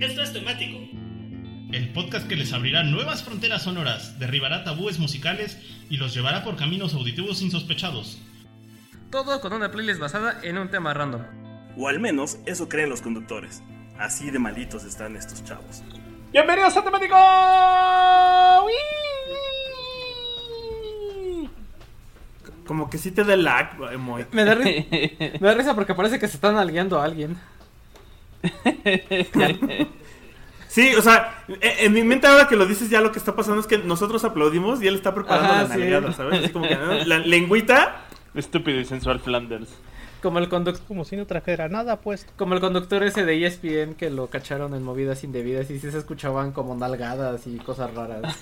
Esto es temático. El podcast que les abrirá nuevas fronteras sonoras, derribará tabúes musicales y los llevará por caminos auditivos insospechados. Todo con una playlist basada en un tema random. O al menos eso creen los conductores. Así de malitos están estos chavos. Bienvenidos a Temático. Como que sí te da lag, Moy. Me da, ri- me da risa porque parece que se están algueando a alguien. Sí, o sea, e- en mi mente ahora que lo dices ya lo que está pasando es que nosotros aplaudimos y él está preparando Ajá, la sí. nalgada, ¿sabes? Así como que ¿no? la lengüita. Estúpido y sensual Flanders. Como el, conduc- Como si no trajera nada puesto. como el conductor ese de ESPN que lo cacharon en movidas indebidas y sí se escuchaban como nalgadas y cosas raras.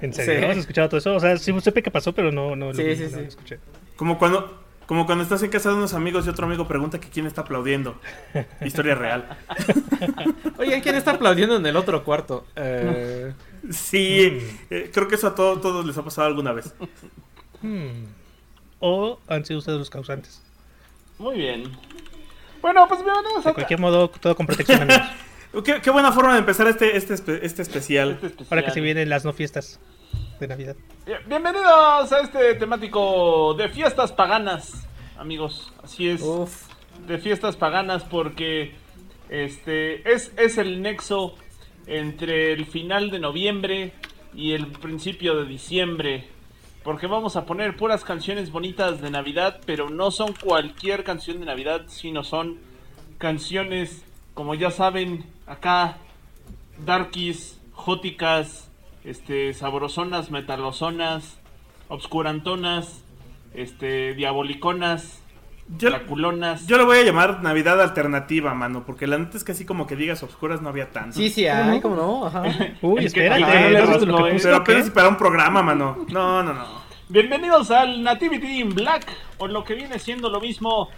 ¿En serio? Sí. ¿Has escuchado todo eso? O sea, sí supe que pasó, pero no, no, Sí, lo, sí, no sí. lo escuché. Como cuando, como cuando estás en casa de unos amigos y otro amigo pregunta que quién está aplaudiendo. Historia real. Oigan, ¿quién está aplaudiendo en el otro cuarto? Eh, Sí, eh, creo que eso a todo- todos les ha pasado alguna vez. Hmm. O han sido ustedes los causantes. Muy bien. Bueno, pues bienvenidos De a cualquier modo, todo con protección, amigos. Qué, qué buena forma de empezar este, este, este especial. este especial. Ahora que se vienen las no fiestas de Navidad. Bien- Bienvenidos a este temático de fiestas paganas, amigos. Así es. uf. de fiestas paganas porque este es, es el nexo entre el final de noviembre y el principio de diciembre. Porque vamos a poner puras canciones bonitas de Navidad, pero no son cualquier canción de Navidad, sino son canciones, como ya saben, acá, darkies, jóticas, este, sabrosonas, metalosonas, obscurantonas, este, diaboliconas, Yo, draculonas. yo lo voy a llamar Navidad alternativa, mano, porque la neta es que así como que digas obscuras no había tanto. Sí, sí, hay, ¿cómo no? Ajá. Uy, Es que- espérate. ¿no has le visto lo rascó, que puse? Pero apenas para un programa, mano. No, no, no. Bienvenidos al Nativity in Black, o lo que viene siendo lo mismo,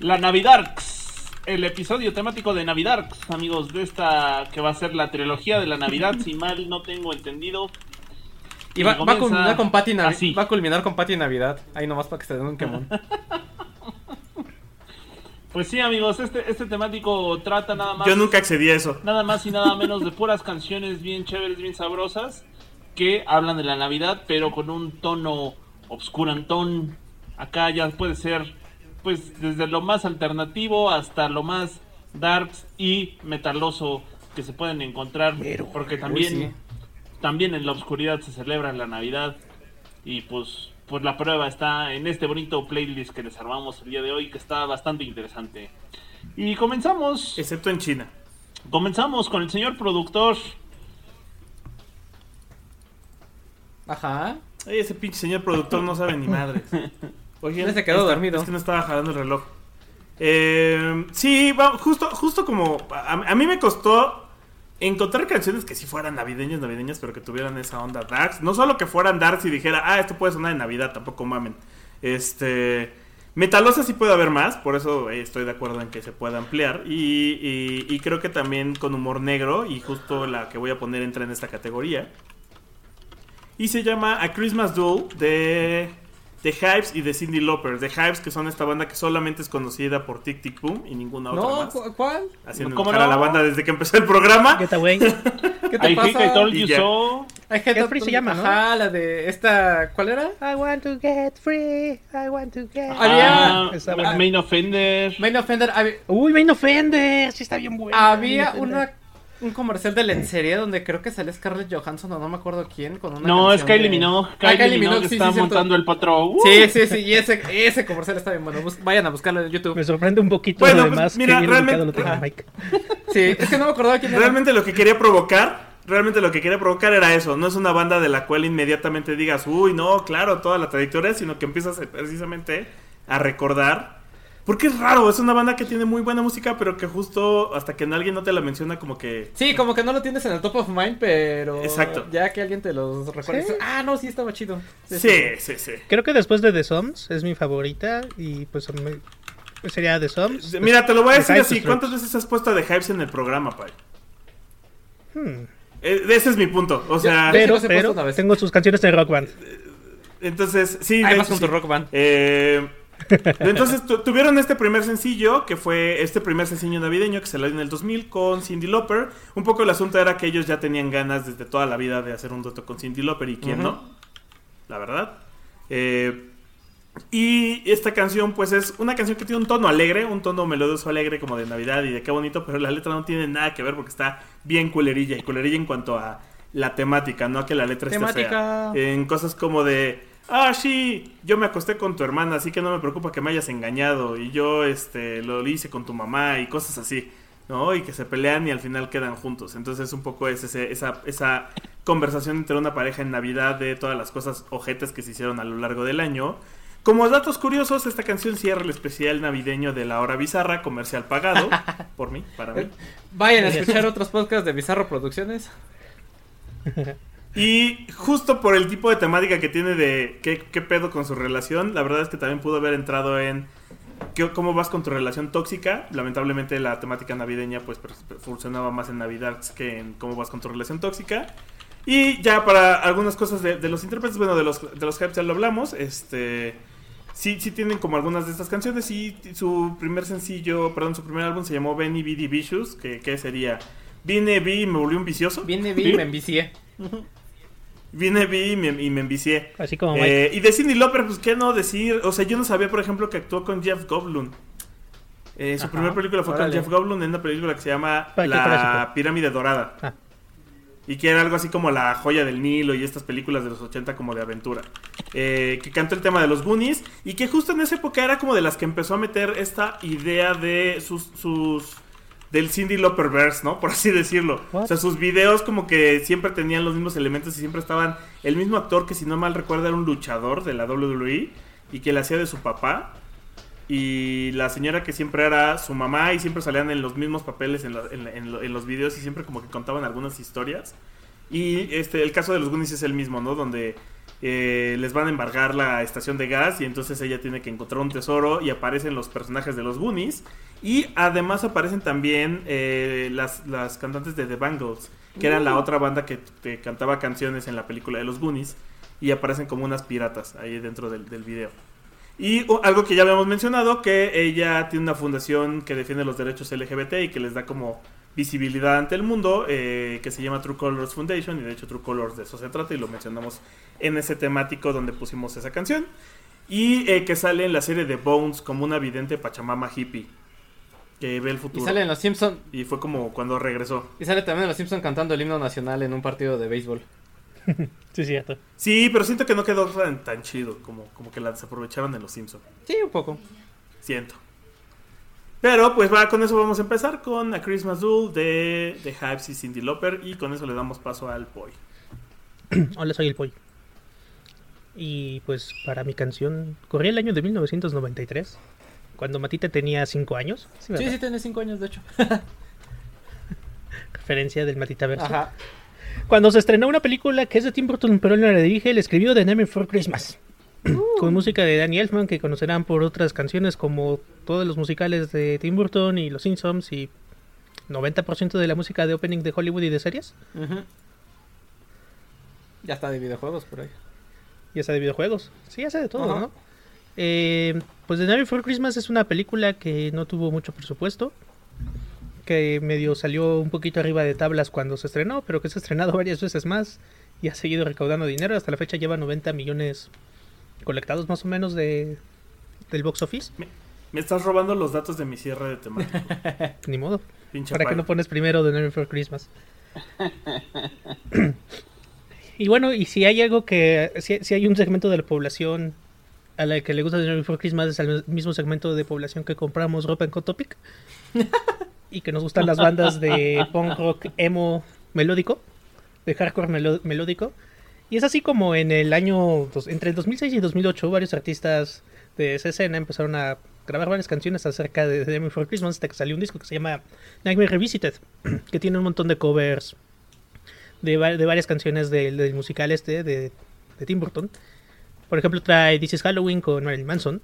la Navidarks, el episodio temático de Navidarks, amigos, de esta que va a ser la trilogía de la Navidad, si mal no tengo entendido. Y va, va a culminar con Patty Navidad. así. Va a culminar con Patty Navidad. Ahí nomás para que se den un quemón. Pues sí, amigos, este, este temático trata nada más... Yo nunca accedí a eso. Nada más y nada menos de puras canciones bien chéveres, bien sabrosas, que hablan de la Navidad, pero con un tono obscurantón. Acá ya puede ser, pues, desde lo más alternativo hasta lo más darks y metaloso que se pueden encontrar. Porque también, sí. también en la oscuridad se celebra la Navidad. Y pues, pues la prueba está en este bonito playlist que les armamos el día de hoy, que está bastante interesante. Y comenzamos. Excepto en China. Comenzamos con el señor productor. Ajá. Ay, ese pinche señor productor no sabe ni madres. Oye, Ya se quedó dormido. Es que no estaba jalando el reloj. Eh, sí, va- justo, justo como a, a mí me costó encontrar canciones que sí fueran navideñas, navideñas, pero que tuvieran esa onda darks. No solo que fueran darks y dijera, ah, esto puede sonar en Navidad, tampoco mamen. Este, metalosa sí puede haber más, por eso eh, estoy de acuerdo en que se pueda ampliar. Y, y- y creo que también con humor negro, y justo la que voy a poner entra en esta categoría. Y se llama A Christmas Duel de The Hives y de Cindy Lauper. The Hives, que son esta banda que solamente es conocida por Tic Tic Boom y ninguna otra No, más. ¿cu- ¿cuál? Haciendo ¿Cómo a no? la banda desde que empezó el programa. Get away. ¿Qué te I think I pasa? told you so. I Get Free se llama, ¿no? Ajá, la de esta... ¿Cuál era? I want to get free. I want to get. Había- Ah, buena. Main Offender. Main Offender. Uy, Main Offender. Sí, está bien buena. Había una un comercial de lencería donde creo que sale Scarlett Johansson o no me acuerdo quién con una No, es de- Minogue. Ah, Kylie, Kylie Minogue sí, está sí, montando el patrón. Uh, Sí, sí, sí, y ese, ese comercial está bien bueno. Bus- vayan a buscarlo en YouTube. Me sorprende un poquito Bueno, lo pues, demás. mira, que realmente- lo tenga. Mike. Sí, es que no me acordaba quién era. Realmente lo que quería provocar, realmente lo que quería provocar era eso. No es una banda de la cual inmediatamente digas, uy, no, claro, toda la trayectoria, sino que empiezas precisamente a recordar. Porque es raro, es una banda que tiene muy buena música, pero que justo hasta que alguien no te la menciona, como que. Sí, como que no lo tienes en el top of mind, pero Exacto. ya que alguien te los recuerda. Sí. Ah, no, sí estaba chido. Sí, sí, sí. Creo que después de The Sums es mi favorita. Y pues me- pues sería The Sums. Mira, te lo voy a The decir así. ¿Cuántas veces has puesto a The Hives en el programa, Pai? Hmm. Eh, ese es mi punto. O sea, Pero, pero una vez. tengo sus canciones de Rock Band. entonces, sí. vas con sí. tu rock band. Eh, Entonces tu- tuvieron este primer sencillo, que fue este primer sencillo navideño que se salió en el 2000 con Cindy Lauper. Un poco el asunto era que ellos ya tenían ganas desde toda la vida de hacer un dueto con Cindy Lauper y quién no, la verdad. Eh, y esta canción pues es una canción que tiene un tono alegre, un tono melodioso alegre como de Navidad y de qué bonito, pero la letra no tiene nada que ver porque está bien culerilla y culerilla en cuanto a la temática, no a que la letra esté fea. En cosas como de, ah, sí, yo me acosté con tu hermana, así que no me preocupa que me hayas engañado y yo este lo hice con tu mamá y cosas así. ¿no? Y que se pelean y al final quedan juntos. Entonces un poco es ese- esa, esa conversación entre una pareja en Navidad de todas las cosas ojetes que se hicieron a lo largo del año. Como datos curiosos, esta canción cierra el especial navideño de La Hora Bizarra, comercial pagado, por mí, para mí. Vayan a escuchar otros podcasts de Bizarro Producciones. Y justo por el tipo de temática que tiene de qué, qué pedo con su relación, la verdad es que también pudo haber entrado en qué- cómo vas con tu relación tóxica. Lamentablemente la temática navideña pues funcionaba más en Navidad que en cómo vas con tu relación tóxica. Y ya para algunas cosas de, de los intérpretes, bueno, de los, de los hypes ya lo hablamos, este... Sí, sí tienen como algunas de estas canciones y su primer sencillo, perdón, su primer álbum se llamó Benny B. Vicious, que, que sería Vine, vi y me volví un vicioso. Viene, vi me envicié. Vine, vi y me, y me envicié. Así como. Eh, y de Cindy Lauper, pues qué no decir. O sea, yo no sabía, por ejemplo, que actuó con Jeff Goldblum. Eh, su primera película fue órale. con Jeff Goldblum en una película que se llama ¿Para qué La clásico? Pirámide Dorada. Ah. Y que era algo así como La Joya del Nilo y estas películas de los 80 como de aventura. Eh, que cantó el tema de los Goonies. Y que justo en esa época era como de las que empezó a meter esta idea de sus... sus del Cindy Lauper verse, ¿no? Por así decirlo. What? O sea, sus videos como que siempre tenían los mismos elementos y siempre estaban el mismo actor que si no mal recuerdo era un luchador de la WWE y que le hacía de su papá y la señora que siempre era su mamá y siempre salían en los mismos papeles en, la- en la- en lo- en los videos y siempre como que contaban algunas historias. Y este el caso de los Goonies es el mismo, ¿no? Donde eh, les van a embargar la estación de gas y entonces ella tiene que encontrar un tesoro y aparecen los personajes de los Goonies. Y además aparecen también eh, las, las cantantes de The Bangles, que eran la otra banda que, que cantaba canciones en la película de los Goonies. Y aparecen como unas piratas ahí dentro del, del video. Y o, algo que ya habíamos mencionado, que ella tiene una fundación que defiende los derechos LGBT y que les da como visibilidad ante el mundo, eh, que se llama True Colors Foundation, y de hecho True Colors de eso se trata, y lo mencionamos en ese temático donde pusimos esa canción. Y eh, que sale en la serie de Bones como una vidente pachamama hippie, que ve el Y futuro. sale en los Simpson. Y fue como cuando regresó. Y sale también en los Simpson cantando el himno nacional en un partido de béisbol. Sí, cierto. Sí, pero siento que no quedó tan, tan chido, como, como que la desaprovecharon de los Simpsons. Sí, un poco. Siento. Pero pues va, con eso vamos a empezar con A Christmas Duel de, de Hypes y Cindy Lauper y con eso le damos paso al Boy. Hola, soy el pollo. Y pues para mi canción, corría el año de 1993, cuando Matita tenía 5 años. Sí, Sí, sí, tiene cinco años, de hecho. Referencia del Matita Verso. Ajá. Cuando se estrenó una película que es de Tim Burton, pero él no la dirige, le escribió The Name for Christmas. Con música de Danny Elfman, que conocerán por otras canciones como todos los musicales de Tim Burton y Los Simpsons y 90% de la música de opening de Hollywood y de series. Ujú. Ya está de videojuegos por ahí. Y esa de videojuegos. Sí, hace de todo. ¿no? Eh, pues The Night Before Christmas es una película que no tuvo mucho presupuesto. Que medio salió un poquito arriba de tablas cuando se estrenó, pero que se ha estrenado varias veces más y ha seguido recaudando dinero. Hasta la fecha lleva 90 millones colectados más o menos de del box office. Me estás robando los datos de mi cierre de temático. Ni modo. Pinche ¿Para qué payo. no pones primero The Night Before Christmas? y bueno, y si hay algo que. Si, si hay un segmento de la población a la que le gusta The Night Before Christmas, es el mismo segmento de población que compramos ropa en Hot Topic. y que nos gustan las bandas de punk rock emo melódico, de hardcore melódico. Y es así como en el año. entre el 2006 y 2008, varios artistas de esa escena empezaron a grabar varias canciones acerca de Night Before Christmas hasta que salió un disco que se llama Nightmare Revisited, que tiene un montón de covers de, va- de varias canciones del, del musical este de, de Tim Burton. Por ejemplo, trae This is Halloween con Marilyn Manson.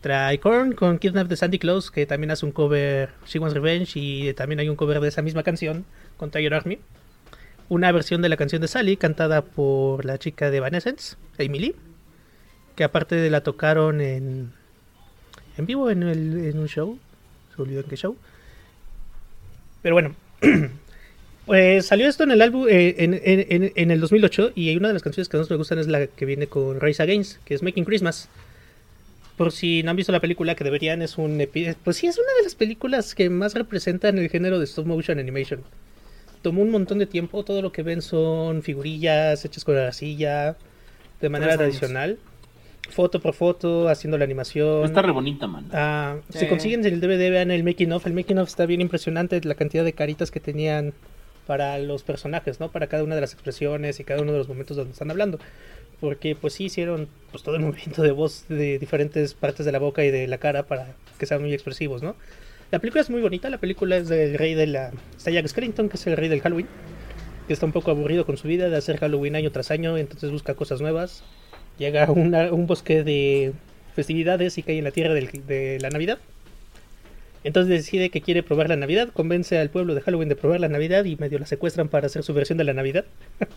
Trae Korn con Kidnap de Sandy Claus, que también hace un cover She Wants Revenge. Y también hay un cover de esa misma canción con Tiger Army. Una versión de la canción de Sally, cantada por la chica de Evanescence, Amy Lee. Que aparte de la tocaron en, en vivo en, el, un show. Se olvidó en qué show. Pero bueno. Pues salió esto en el álbum eh, en, en- el 2008 y una de las canciones que más me gustan es la que viene con Rise Against, que es Making Christmas. Por si no han visto la película, que deberían, es un... Pues sí, es una de las películas que más representan el género de stop motion animation. Tomó un montón de tiempo, todo lo que ven son figurillas hechas con arcilla, de manera tradicional. Foto por foto, haciendo la animación. Está re bonita, man. Ah, Si consiguen el DVD, vean el making of. El making of está bien impresionante, la cantidad de caritas que tenían para los personajes, ¿no? Para cada una de las expresiones y cada uno de los momentos donde están hablando. Porque pues sí hicieron pues todo el movimiento de voz de diferentes partes de la boca y de la cara para que sean muy expresivos, ¿no? La película es muy bonita, la película es del rey de la... Está Jack Skellington, que es el rey del Halloween, que está un poco aburrido con su vida de hacer Halloween año tras año, entonces busca cosas nuevas. Llega a un bosque de festividades y cae en la tierra de la Navidad. Entonces decide que quiere probar la Navidad, convence al pueblo de Halloween de probar la Navidad y medio la secuestran para hacer su versión de la Navidad.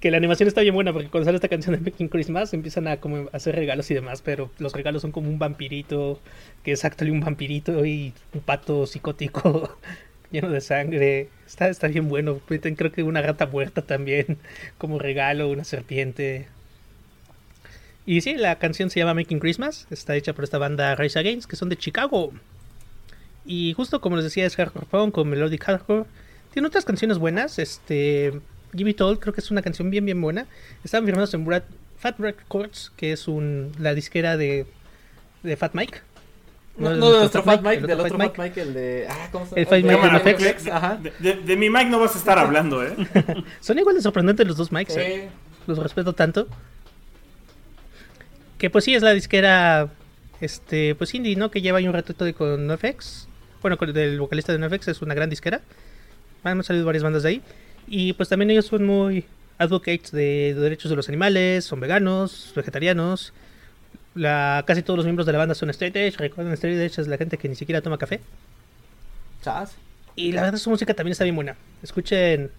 que la animación está bien buena porque cuando sale esta canción de Making Christmas empiezan a como hacer regalos y demás, pero los regalos son como un vampirito, que es actually un vampirito y un pato psicótico lleno de sangre. Está, está bien bueno. Creo que una gata muerta también como regalo, una serpiente. Y sí, la canción se llama Making Christmas, está hecha por esta banda Rise Against, que son de Chicago. Y justo como les decía, es hardcore punk con melodic hardcore. Tiene otras canciones buenas. Este. Give It All creo que es una canción bien, bien buena. Están firmados en Brad- Fat Records, que es un, la disquera de, de Fat Mike. No, de nuestro Fat Mike, el del otro Fat Mike, el de. Ah, ¿cómo se El Fat Mike de. Flex, Ajá. De, de- de mi Mike no vas a estar hablando, ¿eh? Son igual de sorprendentes los dos Mikes. ¿eh? Sí. Los respeto tanto. Que pues sí, es la disquera. Este, pues indie, ¿no? Que lleva ahí un ratito de con NoFX. Bueno, con el vocalista de NoFX es una gran disquera. Han salido varias bandas de ahí. Y pues también ellos son muy advocates de derechos de los animales, son veganos, vegetarianos. La, casi todos los miembros de la banda son straight edge. Recuerden, straight edge es la gente que ni siquiera toma café. Chas. Y la verdad su música también está bien buena. Escuchen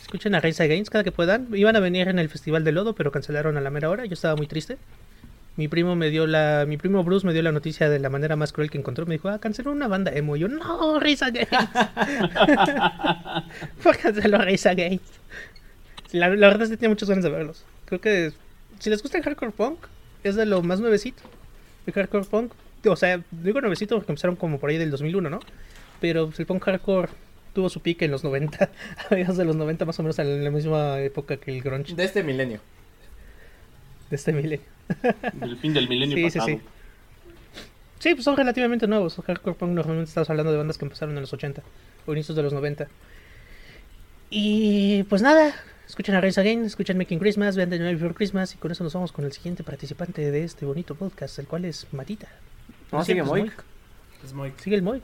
escuchen a Rise Against cada que puedan. Iban a venir en el Festival de Lodo, pero cancelaron a la mera hora. Yo estaba muy triste. Mi primo me dio la mi primo Bruce me dio la noticia de la manera más cruel que encontró. Me dijo, "Ah, canceló una banda emo." Y yo, "No, Rise Against." ¿Por canceló a Rise Against? La, la verdad es que tenía muchas ganas de verlos. Creo que si les gusta el hardcore punk, es de lo más nuevecito. El hardcore punk, o sea, digo nuevecito porque empezaron como por ahí del 2001, ¿no? Pero el punk hardcore tuvo su pique en los 90, a mediados de los 90 más o menos en la misma época que el grunge De este milenio. De este milenio. Del fin del milenio Sí, sí, pasado. sí. Sí, pues son relativamente nuevos. Hardcore punk normalmente estamos hablando de bandas que empezaron en los 80 o inicios de los 90. Y pues nada, escuchen a Rise Again, escuchen Making Christmas, vean The Night Before Christmas y con eso nos vamos con el siguiente participante de este bonito podcast, el cual es Matita. No, sigue es Moik. Es muy... Sigue el Moik.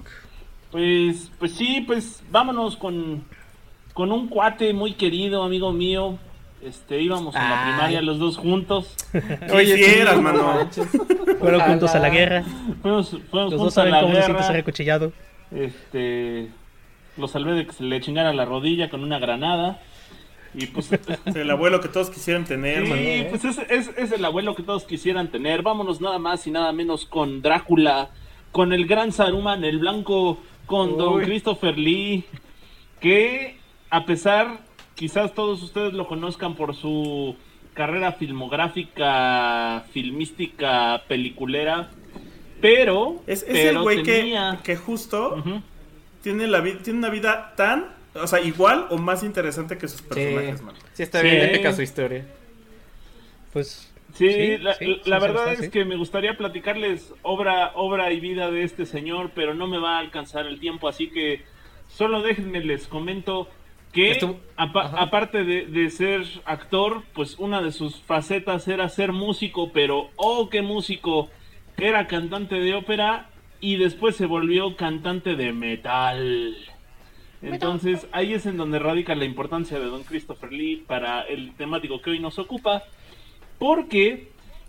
Pues, pues sí, pues vámonos con, con un cuate muy querido, amigo mío. Este, íbamos en la primaria los dos juntos. Quisieras, sí, mano. Fueron juntos a la guerra. Fuimos, fuimos Los dos juntos a la cómo se siente ser guerra. acuchillado. Este, lo salvé de que se le chingara la rodilla con una granada. Y pues, El abuelo que todos quisieran tener, mano. sí, pues es, es, es el abuelo que todos quisieran tener. Vámonos nada más y nada menos con Drácula, con el gran Saruman, el blanco, con Don. Christopher Lee, que a pesar, quizás todos ustedes lo conozcan por su carrera filmográfica, filmística, peliculera, pero... Es, es el güey que, tenía- que justo tiene, la tiene una vida tan, o sea, igual o más interesante que sus personajes, Sí, sí, está Sí. bien épica su historia. Pues Sí, Sí, la, sí, la- sí, la sí, verdad está, es sí. que me gustaría platicarles obra, obra y vida de este señor, pero no me va a alcanzar el tiempo, así que solo déjenme les comento que Estuvo- aparte de, de ser actor, pues una de sus facetas era ser músico, pero oh qué músico, era cantante de ópera y después se volvió cantante de metal. Entonces ahí es en donde radica la importancia de Don Christopher Lee para el temático que hoy nos ocupa. Porque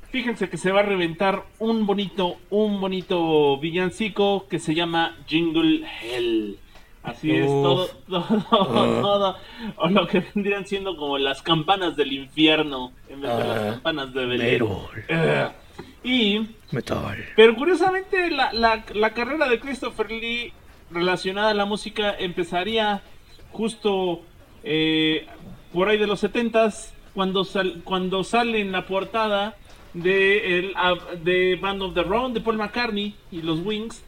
fíjense que se va a reventar un bonito, un bonito villancico que se llama Jingle Hell. Así es, todo, todo, todo, o lo que vendrían siendo como las campanas del infierno en vez de las Ah. campanas de Belén. Eh, Y Metal. pero curiosamente la, la- la carrera de Christopher Lee relacionada a la música empezaría justo eh, por ahí de los 70s cuando, sal- cuando sale en la portada de, el, ah, de Band of the Round de Paul McCartney y los Wings.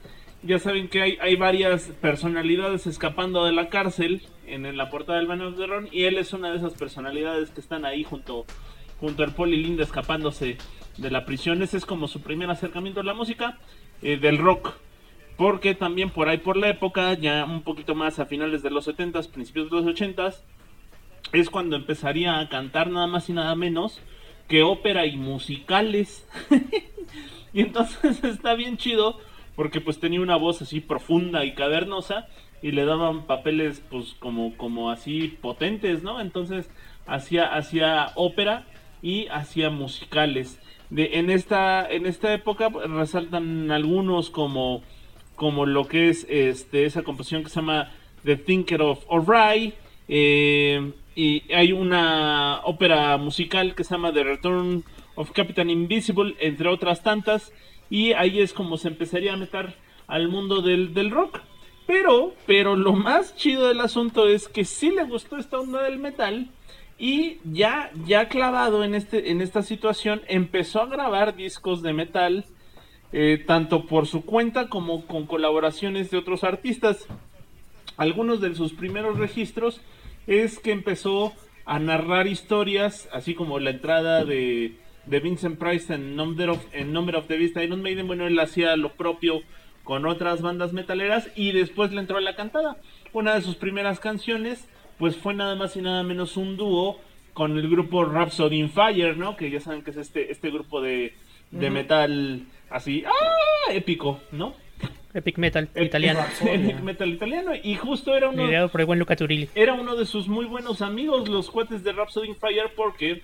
Ya saben que hay, hay varias personalidades escapando de la cárcel en, en la portada del Band of the y él es una de esas personalidades que están ahí junto, junto al y Linda escapándose de la prisión. Ese es como su primer acercamiento a la música eh, del rock. Porque también por ahí por la época, ya un poquito más a finales de los 70s, principios de los 80s, es cuando empezaría a cantar nada más y nada menos que ópera y musicales. y entonces está bien chido porque pues tenía una voz así profunda y cavernosa y le daban papeles pues como como así potentes, ¿no? Entonces hacía hacía ópera y hacía musicales. De, en esta en esta época pues, resaltan algunos como como lo que es este esa composición que se llama The Thinker of O'Reilly eh, y hay una ópera musical que se llama The Return of Captain Invisible entre otras tantas y ahí es como se empezaría a meter al mundo del, del rock pero pero lo más chido del asunto es que sí le gustó esta onda del metal y ya ya clavado en este en esta situación empezó a grabar discos de metal eh, tanto por su cuenta como con colaboraciones de otros artistas. Algunos de sus primeros registros es que empezó a narrar historias, así como la entrada de, de Vincent Price en Number of, en Number of the Beast Iron Maiden, bueno, él hacía lo propio con otras bandas metaleras y después le entró a la cantada. Una de sus primeras canciones, pues fue nada más y nada menos un dúo con el grupo Rhapsody in Fire, ¿no? Que ya saben que es este, este grupo de, de metal así, ¡ah! épico, ¿no? Epic Metal italiano. Epic metal italiano. Y justo era uno, Liderado por el buen Luca Turilli. era uno de sus muy buenos amigos, los cuates de Rhapsody in Fire, porque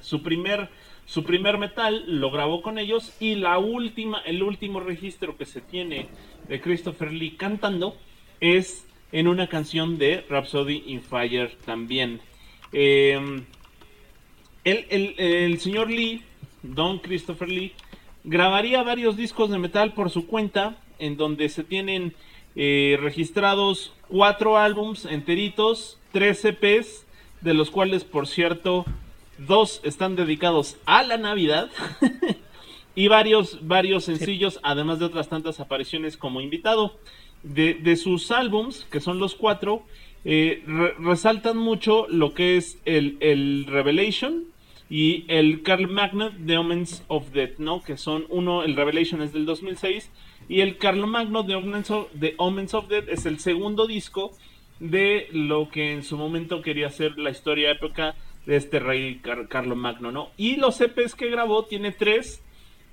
su primer, su primer metal lo grabó con ellos y la última, el último registro que se tiene de Christopher Lee cantando es en una canción de Rhapsody in Fire también. Eh, el, el- el señor Lee, Don Christopher Lee, grabaría varios discos de metal por su cuenta, en donde se tienen eh, registrados cuatro álbums enteritos, tres EPs, de los cuales, por cierto, dos están dedicados a la Navidad. y varios, varios sencillos, además de otras tantas apariciones como invitado. De, de sus álbums, que son los cuatro, eh, re- resaltan mucho lo que es el, el Revelation y el Carl Magno de Omens of Death, ¿no? Que son uno, el Revelation es del 2006 y el Carl Magno de Omens of, de Omens of Death es el segundo disco de lo que en su momento quería ser la historia épica de este rey Car Carlo Magno, ¿no? Y los EPs que grabó tiene tres.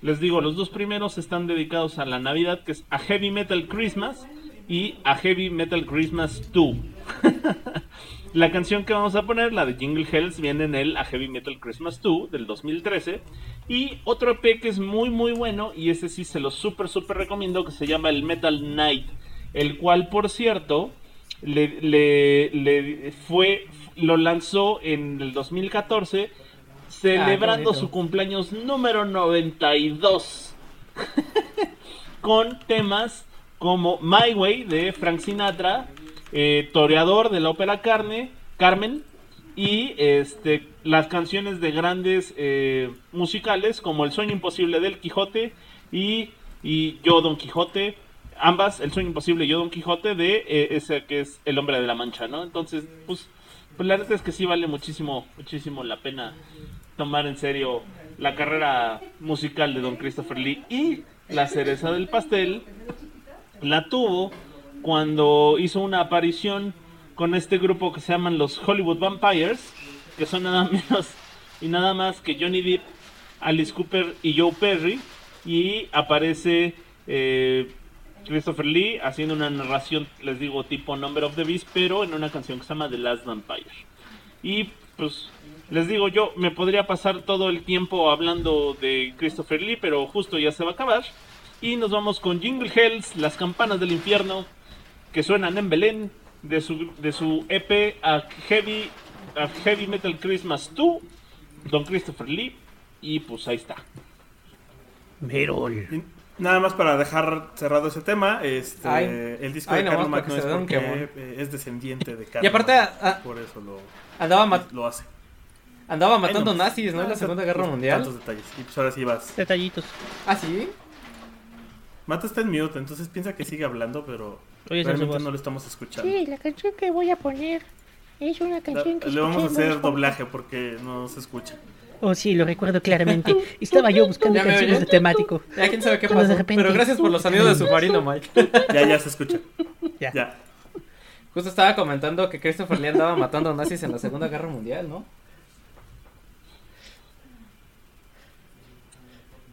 Les digo, los dos primeros están dedicados a la Navidad, que es a Heavy Metal Christmas y a Heavy Metal Christmas 2. la canción que vamos a poner, la de Jingle Hells, viene en el A Heavy Metal Christmas 2 del 2013. Y otro EP que es muy muy bueno, y ese sí se lo súper súper recomiendo, que se llama el Metal Night. El cual, por cierto, le, le- le fue, lo lanzó en el 2014, celebrando bonito. su cumpleaños número 92 con temas como My Way de Frank Sinatra, eh, Toreador de la ópera Carne, Carmen y este las canciones de grandes eh, musicales como El sueño imposible del Quijote y, y Yo Don Quijote, ambas El sueño imposible y Yo Don Quijote de eh, ese que es El hombre de la mancha, ¿no? Entonces, pues, pues la verdad es que sí vale muchísimo muchísimo la pena tomar en serio la carrera musical de Don Christopher Lee. Y la cereza del pastel la tuvo cuando hizo una aparición con este grupo que se llaman los Hollywood Vampires, que son nada menos y nada más que Johnny Depp, Alice Cooper y Joe Perry, y aparece eh, Christopher Lee haciendo una narración, les digo, tipo Number of the Beast, pero en una canción que se llama The Last Vampire. Y pues les digo yo, me podría pasar todo el tiempo hablando de Christopher Lee, pero justo ya se va a acabar. Y nos vamos con Jingle Hells, las campanas del infierno, que suenan en Belén, de su, de su EP a Heavy, a Heavy Metal Christmas 2, Don Christopher Lee. Y pues ahí está. Merol. Nada más para dejar cerrado ese tema, este, Ay. el disco Ay, de nomás Carlo para Magno es porque es descendiente de Carlo Y aparte, ah, por eso lo, Andaba, lo hace. andaba matando Ay, no. nazis, ¿no? En la Ah, Segunda Guerra Mundial. Tantos detalles. Y pues ahora sí vas. Detallitos. Ah, sí. Mata está en mute, entonces piensa que sigue hablando, pero Oye, realmente no lo estamos escuchando. Sí, la canción que voy a poner es una La- canción que le vamos a hacer doblaje porque no se escucha. Oh, sí, lo recuerdo claramente. Estaba yo buscando ¿Ya me canciones de temático. Ya quién sabe qué de pasó. repente- Pero gracias por los sonidos de submarino, Mike. Ya, ya se escucha. Ya. Ya. Justo estaba comentando que Christopher Lee andaba matando nazis en la Segunda Guerra Mundial, ¿no?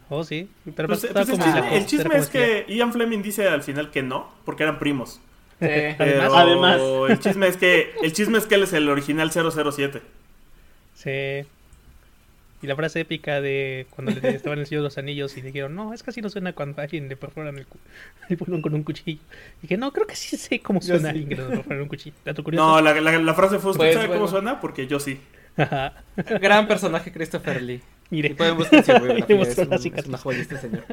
Oh, sí. Pero Pues, pues el chisme, el es que Ian Fleming dice al final que no, porque eran primos. Sí. Pero Además. el chisme es que el chisme es que él es el original 007. Sí. Y la frase épica de cuando le estaban en el Señor de los Anillos y dijeron, no, es que así no suena cuando a alguien le perforan el, cu- el pulmón con un cuchillo. Y dije, no, creo que sí sé cómo suena sí. alguien que le perforan un cuchillo. ¿Dato curioso? No, la, la, la frase fue, ¿usted Pues, sabe bueno. cómo suena? Porque yo sí. Ajá. Gran personaje Christopher Lee. Mire. Le es, un- es una joya este señor.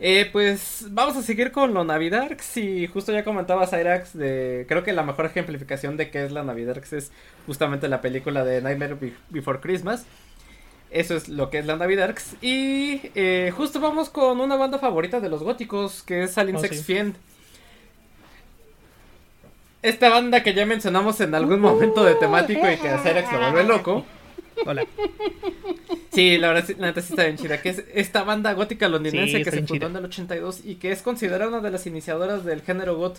Eh, pues vamos a seguir con lo Navidarks y justo ya comentaba Cyrax de creo que la mejor ejemplificación de qué es la Navidarks es justamente la película de Nightmare Be- Before Christmas. Eso es lo que es la y eh, justo vamos con una banda favorita de los góticos que es Salin Oh, Sex sí. Fiend. Esta banda que ya mencionamos en algún momento de temático y que a Cyrax lo vuelve loco. Hola. Sí, la verdad, la neta sí está bien chida. Que es esta banda gótica londinense Sí, que se fundó en el 82 y que es considerada una de las iniciadoras del género goth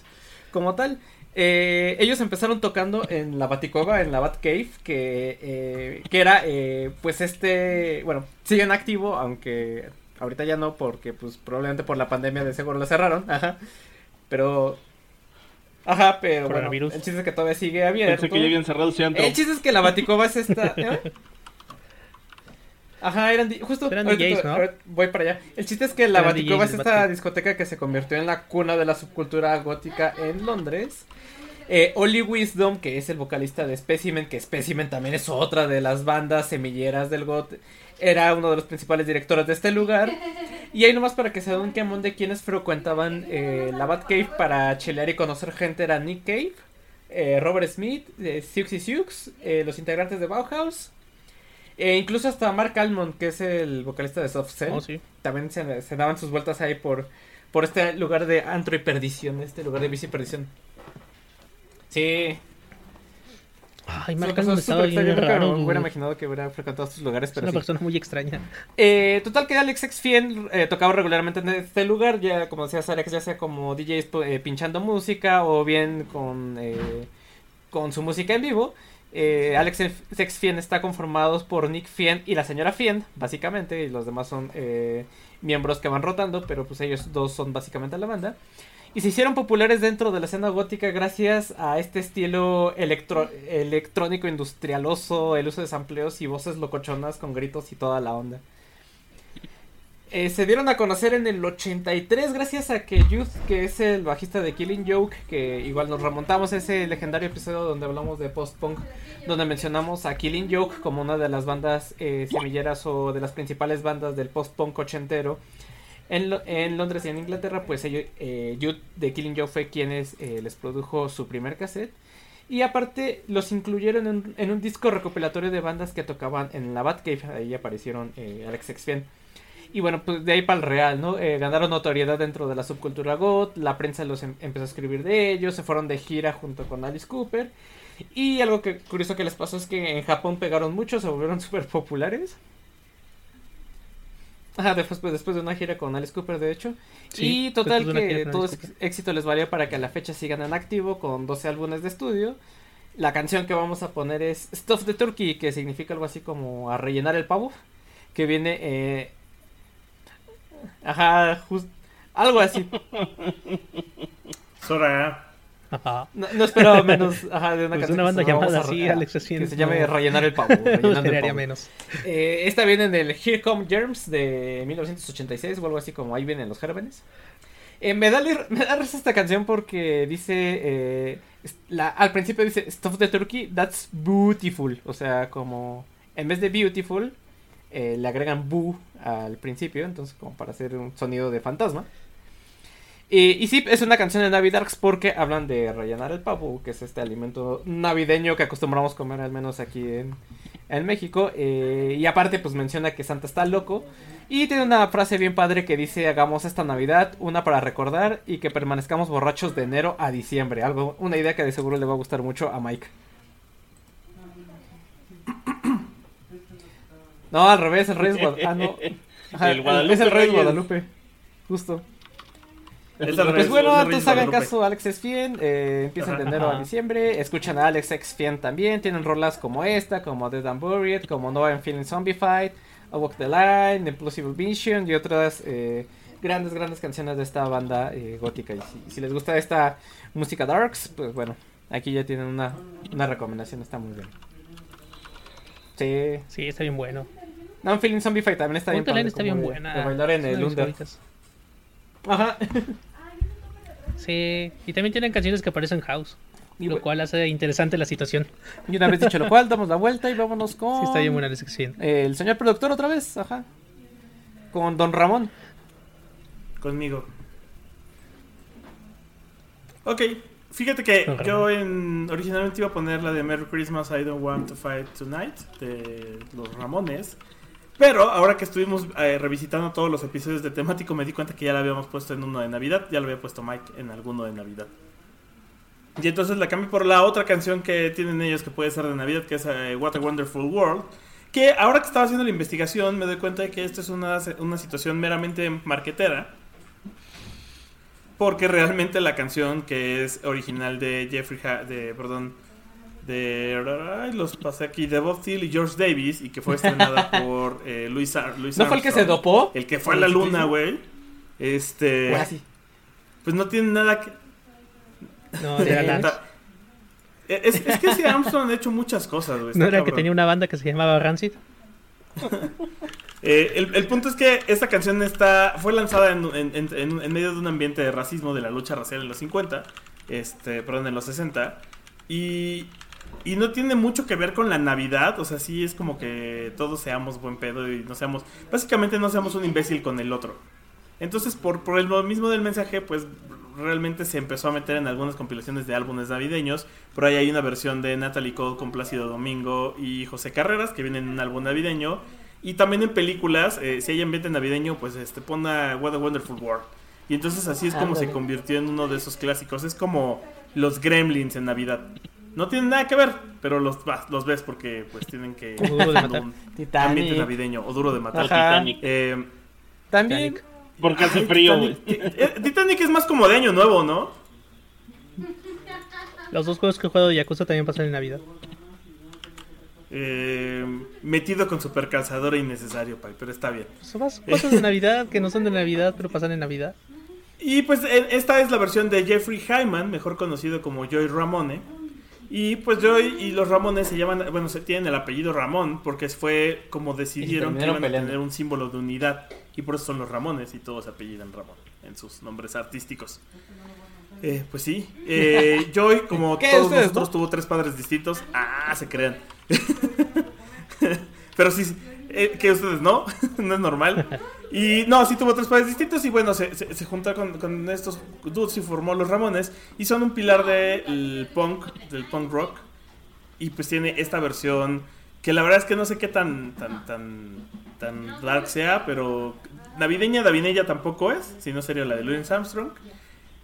como tal. Eh, ellos empezaron tocando en la Baticueva, en la Batcave, que, eh, que era, eh, pues este, bueno, siguen activo, aunque ahorita ya no, porque pues probablemente por la pandemia de seguro lo cerraron, ajá. Pero, ajá, pero bueno, el chiste es que todavía sigue abierto. Pensé que ya habían cerrado ese antro. El chiste es que la Baticova es esta. Ajá, eran justo Eran ahorita DJs, ¿no? Voy para allá. El chiste es que la Baticova es esta discoteca que se convirtió en la cuna de la subcultura gótica en Londres. Eh, Oli Wisdom, que es el vocalista de Specimen, que Specimen también es otra de las bandas semilleras del goth, era uno de los principales directores de este lugar. Y ahí nomás para que se den un quemón de quienes frecuentaban eh, la Batcave para chilear y conocer gente era Nick Cave, eh, Robert Smith, eh, Siouxsie Sioux, eh, los integrantes de Bauhaus, e incluso hasta Mark Almond, que es el vocalista de Soft Cell, Oh, sí. también se, se daban sus vueltas ahí por, por este lugar de antro y perdición, este lugar de bici y perdición. Sí, Ay, es Mark una Almond estaba nunca me hubiera imaginado que hubiera frecuentado estos lugares, Es pero una sí. persona muy extraña. Eh, total que Alex X eh, tocaba regularmente en este lugar, ya como decías Alex, ya sea como DJs eh, pinchando música o bien con, eh, con su música en vivo. Eh, Alex X Fien está conformados por Nick Fien y la señora Fien, básicamente, y los demás son eh, miembros que van rotando, pero pues ellos dos son básicamente la banda. Y se hicieron populares dentro de la escena gótica gracias a este estilo electrónico industrialoso, el uso de sampleos y voces locochonas con gritos y toda la onda. Eh, se dieron a conocer en el 83 gracias a que Youth, que es el bajista de Killing Joke, que igual nos remontamos a ese legendario episodio donde hablamos de post-punk, donde mencionamos a Killing Joke como una de las bandas eh, semilleras o de las principales bandas del post-punk ochentero. En, en Londres y en Inglaterra, pues ellos, eh, Youth de Killing Joke fue quienes les produjo su primer cassette. Y aparte los incluyeron en, en un disco recopilatorio de bandas que tocaban en la Batcave. Ahí aparecieron Alex Exfien. Y bueno, pues de ahí para el real, ¿no? Eh, ganaron notoriedad dentro de la subcultura goth, la prensa los em- empezó a escribir de ellos, se fueron de gira junto con Alice Cooper. Y algo que curioso que les pasó es que en Japón pegaron mucho, se volvieron súper populares. Ajá, después, pues, después de una gira con Alice Cooper, de hecho. Sí, y total que todo éxito les valió para que a la fecha sigan en activo con 12 álbumes de estudio. La canción que vamos a poner es Stuff the Turkey, que significa algo así como a rellenar el pavo. Que viene... Eh... Ajá, just... algo así. Sora. Ajá. No, no esperaba menos ajá, de una Pues canción una que banda llama- llamada así, a- Alex Que se llame. Rellenar el pavo. Rellenando el pavo. menos. Eh, esta viene en el Here Come Germs de 1986 o algo así como ahí vienen los gérmenes. Eh, me, da, me da risa esta canción porque dice, eh, la, al principio dice Stuff the Turkey, that's beautiful. O sea, como en vez de beautiful, eh, le agregan boo al principio, entonces como para hacer un sonido de fantasma. Y, sí, es una canción de Navidarks porque hablan de rellenar el pavo, que es este alimento navideño que acostumbramos comer al menos aquí en, en México. eh, y aparte, pues menciona que Santa está loco. Y tiene una frase bien padre que dice: Hagamos esta Navidad una para recordar y que permanezcamos borrachos de enero a diciembre. Algo, una idea que de seguro le va a gustar mucho a Mike. No, al revés, el rey Guadalupe. Ah, no. Ajá, El Guadalupe es el rey Reyes. Guadalupe. Justo. Pues bueno, entonces hagan caso a Alex Exfien, eh, empiezan de enero a diciembre, escuchan a Alex Exfien también, tienen rolas como esta, como Dead and Buried, como No I'm Feeling Zombified, A Walk the Line, Implosive Vision y otras eh, grandes, grandes canciones de esta banda eh, gótica. Y si, si les gusta esta música darks, pues bueno, aquí ya tienen una, una recomendación, está muy bien. Sí, Sí, está bien bueno. No I'm Feeling Zombified también está bien. Walk the Line está bien de- buena. de bailar en el under. Ajá. Sí, y también tienen canciones que parecen house, Y lo cual hace interesante la situación. Y una vez dicho lo cual, damos la vuelta y vámonos con... Sí, está bien buena la sección. El señor productor otra vez, ajá. Con Don Ramón. Conmigo. Ok, fíjate que yo en, originalmente iba a poner la de Merry Christmas, I Don't Want to Fight Tonight, de los Ramones. Pero ahora que estuvimos eh, revisitando todos los episodios de temático, me di cuenta que ya la habíamos puesto en uno de Navidad, ya lo había puesto Mike en alguno de Navidad. Y entonces la cambié por la otra canción que tienen ellos que puede ser de Navidad, que es eh, What a Wonderful World. Que ahora que estaba haciendo la investigación me doy cuenta de que esto es una, una situación meramente marquetera. Porque realmente la canción que es original de Jeffrey Ha- de perdón de los pasé aquí de Bob Thiel y George Davis y que fue estrenada por eh, Louis, Ar- Louis ¿No fue el que se dopó? el que fue a la luna, güey. Este, así. pues no tiene nada que No, la- Ta- es, es que ese Armstrong ha hecho muchas cosas, güey. ¿no era que tenía una banda que se llamaba Rancid. Eh, el, punto es que esta canción está fue lanzada en, medio de un ambiente de racismo de la lucha racial en los 50, este, perdón, en los 60 y, y no tiene mucho que ver con la Navidad, o sea, sí es como que todos seamos buen pedo y no seamos, básicamente no seamos un imbécil con el otro. Entonces, por, el mismo del mensaje, pues realmente se empezó a meter en algunas compilaciones de álbumes navideños. Por ahí hay una versión de Natalie Cole con Plácido Domingo y José Carreras que vienen en un álbum navideño. Y también en películas, eh, si hay ambiente navideño, pues este pon a What a Wonderful World. Y entonces así es como Ándale. se convirtió en uno de esos clásicos. Es como los gremlins en Navidad. No tienen nada que ver, pero los, vas- los ves porque pues tienen que... Duro de Matar. un ambiente navideño o duro de matar. Ajá. Titanic. Eh, También. Titanic. Porque hace Ay, frío. Titanic, eh, Titanic es más como de año nuevo, ¿no? Los dos juegos que he jugado de Yakuza también pasan en Navidad. Eh, metido con super calzadora innecesario, Pai, pero está bien. Son más cosas de Navidad que no son de Navidad, pero pasan en Navidad. Y pues eh, esta es la versión de Jeffrey Hyman, mejor conocido como Joy Ramone. Y pues Joy y los Ramones se llaman, bueno, se tienen el apellido Ramón porque fue como decidieron que iban a peleando. tener un símbolo de unidad. Y por eso son los Ramones y todos se apellidan Ramón en sus nombres artísticos. Eh, pues sí, eh, Joy, como ¿Qué, todos ustedes, nosotros, no? tuvo tres padres distintos. Ah, se crean. Pero sí, eh, que ustedes no, no es normal. Y no, sí tuvo tres padres distintos y bueno, se, se, se juntó con, con estos dudes y formó los Ramones. Y son un pilar del punk, del punk rock. Y pues tiene esta versión que la verdad es que no sé qué tan, tan, tan, tan dark sea, pero navideña, navideña tampoco es, si no sería la de Louis Armstrong.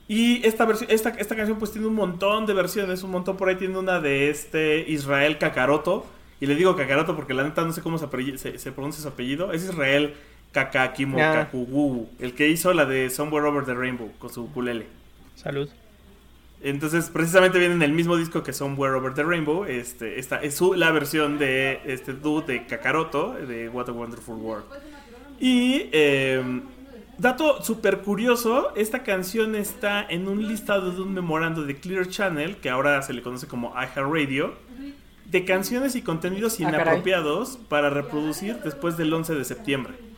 Y esta, esta, esta canción pues tiene un montón de versiones, un montón por ahí tiene una de este Israel Kakaroto. Y le digo Kakaroto porque la neta no sé cómo se, pronuncia su apellido. Es Israel Kakakimo el que hizo la de Somewhere Over the Rainbow con su ukulele. Salud. Entonces, precisamente viene en el mismo disco que Somewhere Over the Rainbow. Este, esta es su, la versión de este dude de Kakaroto, de What a Wonderful World. Y, eh, dato súper curioso, esta canción está en un listado de un memorando de Clear Channel, que ahora se le conoce como iHeartRadio, de canciones y contenidos Ah, inapropiados para reproducir después del 11 de septiembre.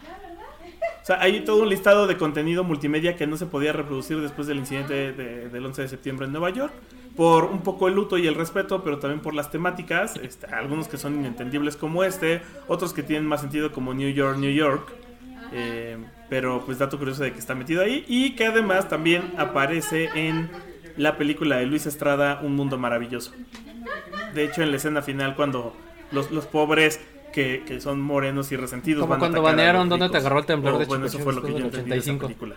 O sea, hay todo un listado de contenido multimedia que no se podía reproducir después del incidente de- del 11 de septiembre en Nueva York. Por un poco el luto y el respeto, pero también por las temáticas. este, algunos que son inentendibles como este, otros que tienen más sentido como New York, New York. Eh, pero pues dato curioso de que está metido ahí. Y que además también aparece en la película de Luis Estrada, Un Mundo Maravilloso. De hecho, en la escena final, cuando los, los pobres que, que son morenos y resentidos Como van cuando banearon los ¿Dónde te agarró el temblor O, de Bueno, eso fue lo que yo entendí de esa 85. película.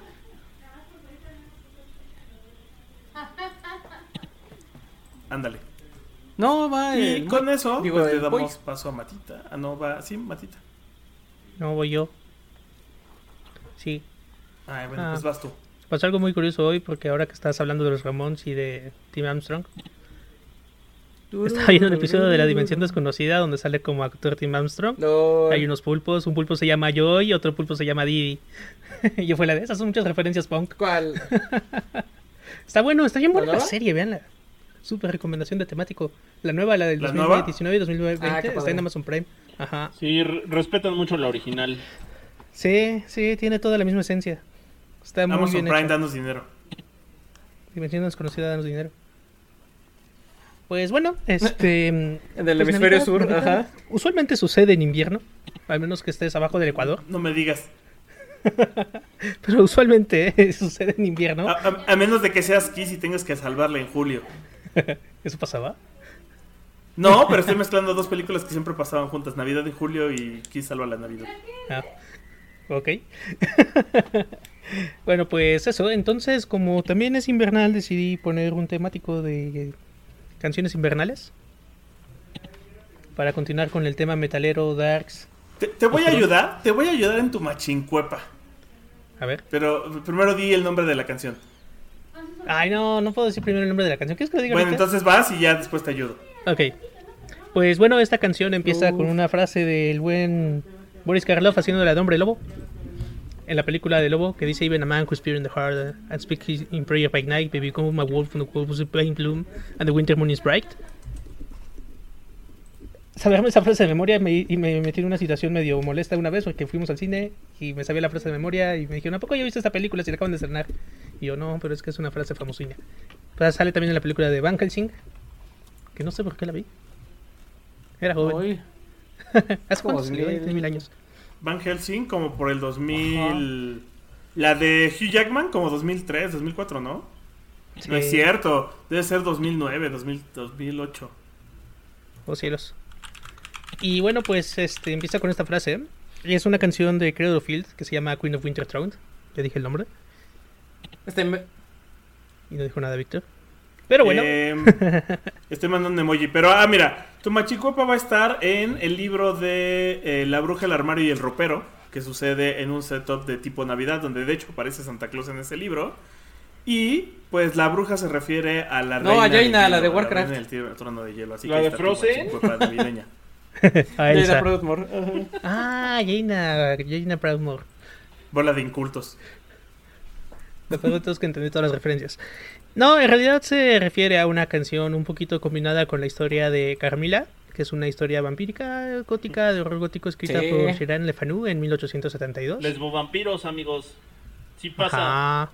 Ándale. No, va. Y el- con eso, digo, pues le damos Boys. paso a Matita. Ah, no, va. Sí, Matita. No voy yo. Sí. Ay, bueno, Ah. pues vas tú. Pasó algo muy curioso hoy porque ahora que estás hablando de los Ramones y de Tim Armstrong, estaba viendo un episodio de La Dimensión Desconocida donde sale como actor Tim Armstrong. No. Hay unos pulpos, un pulpo se llama Joy y otro pulpo se llama Didi. Y yo fue la de esas, son muchas referencias punk. ¿Cuál? Está bueno, está bien buena ¿La la serie, veanla. Súper recomendación de temático. La nueva, la del ¿La 2019 y 2020, Ah, está en Amazon Prime. Ajá. Sí, re- respetan mucho la original. Sí, sí, tiene toda la misma esencia. Está muy Amazon bien Prime, hecho. danos dinero. Dimensión desconocida, danos dinero. Pues bueno, este... En el pues, hemisferio Navidad, sur, Navidad, ajá. Usualmente sucede en invierno, al menos que estés abajo del Ecuador, No me digas. pero usualmente eh, sucede en invierno. A, a- a menos de que seas Kiss y tengas que salvarla en julio. ¿Eso pasaba? No, pero estoy mezclando dos películas que siempre pasaban juntas: Navidad en julio y Kiss salva la Navidad. Ah, ok. bueno, pues eso. Entonces, como también es invernal, decidí poner un temático de canciones invernales. Para continuar con el tema metalero, darks. Te, te voy a ayudar, te voy a ayudar en tu machincuepa. A ver. Pero primero di el nombre de la canción. Ay, no, no puedo decir primero el nombre de la canción. ¿Quieres que lo diga Bueno, ahorita? entonces vas y ya después te ayudo. Ok. Pues bueno, esta canción empieza con una frase del buen Boris Karloff haciendo la de hombre lobo. En la película de Lobo, que dice: Even a man who spears in the heart and speaks in prayer by night, may become a wolf and the wolf is plain bloom and the winter moon is bright. Saberme esa frase de memoria me, y me metí en una situación medio molesta una vez porque fuimos al cine y me sabía la frase de memoria y me dijeron, ¿a poco ya viste esta película si la acaban de estrenar? Y yo, no, pero es que es una frase famosina. Pero sale también en la película de Van Helsing, que no sé por qué la vi. Era joven. ¿Hace como cuánto salió? mil- Tiene mil años. Van Helsing, como por el 2000. La de Hugh Jackman, como 2003, 2004, ¿no? No es cierto. Debe ser 2009, 2000, 2008. Oh cielos. Y bueno, pues este empieza con esta frase. Y es una canción de Credo Field que se llama Queen of Winter Throne. Ya dije el nombre. este, me- Y no dijo nada Víctor. Pero bueno. Em, estoy mandando un emoji. Pero, ah, mira, tu machicopa va a estar en el libro de eh, La bruja, el armario y el ropero, que sucede en un setup de tipo Navidad, donde de hecho aparece Santa Claus en ese libro. Y, pues, la bruja se refiere a la No, reina. a Jaina, la de Warcraft. del tiro- trono de hielo. Así ¿La que de Frozen? navideña. a Jada Elsa. Proudmore. Ah, Jaina, Jaina Proudmore. Bola de incultos. Después de todos que entendí todas las referencias. No, en realidad se refiere a una canción un poquito combinada con la historia de Carmila, que es una historia vampírica gótica de horror gótico escrita Sí. por Shiran Le Fanu en 1872. Lesbovampiros, amigos. Sí pasa. Ajá.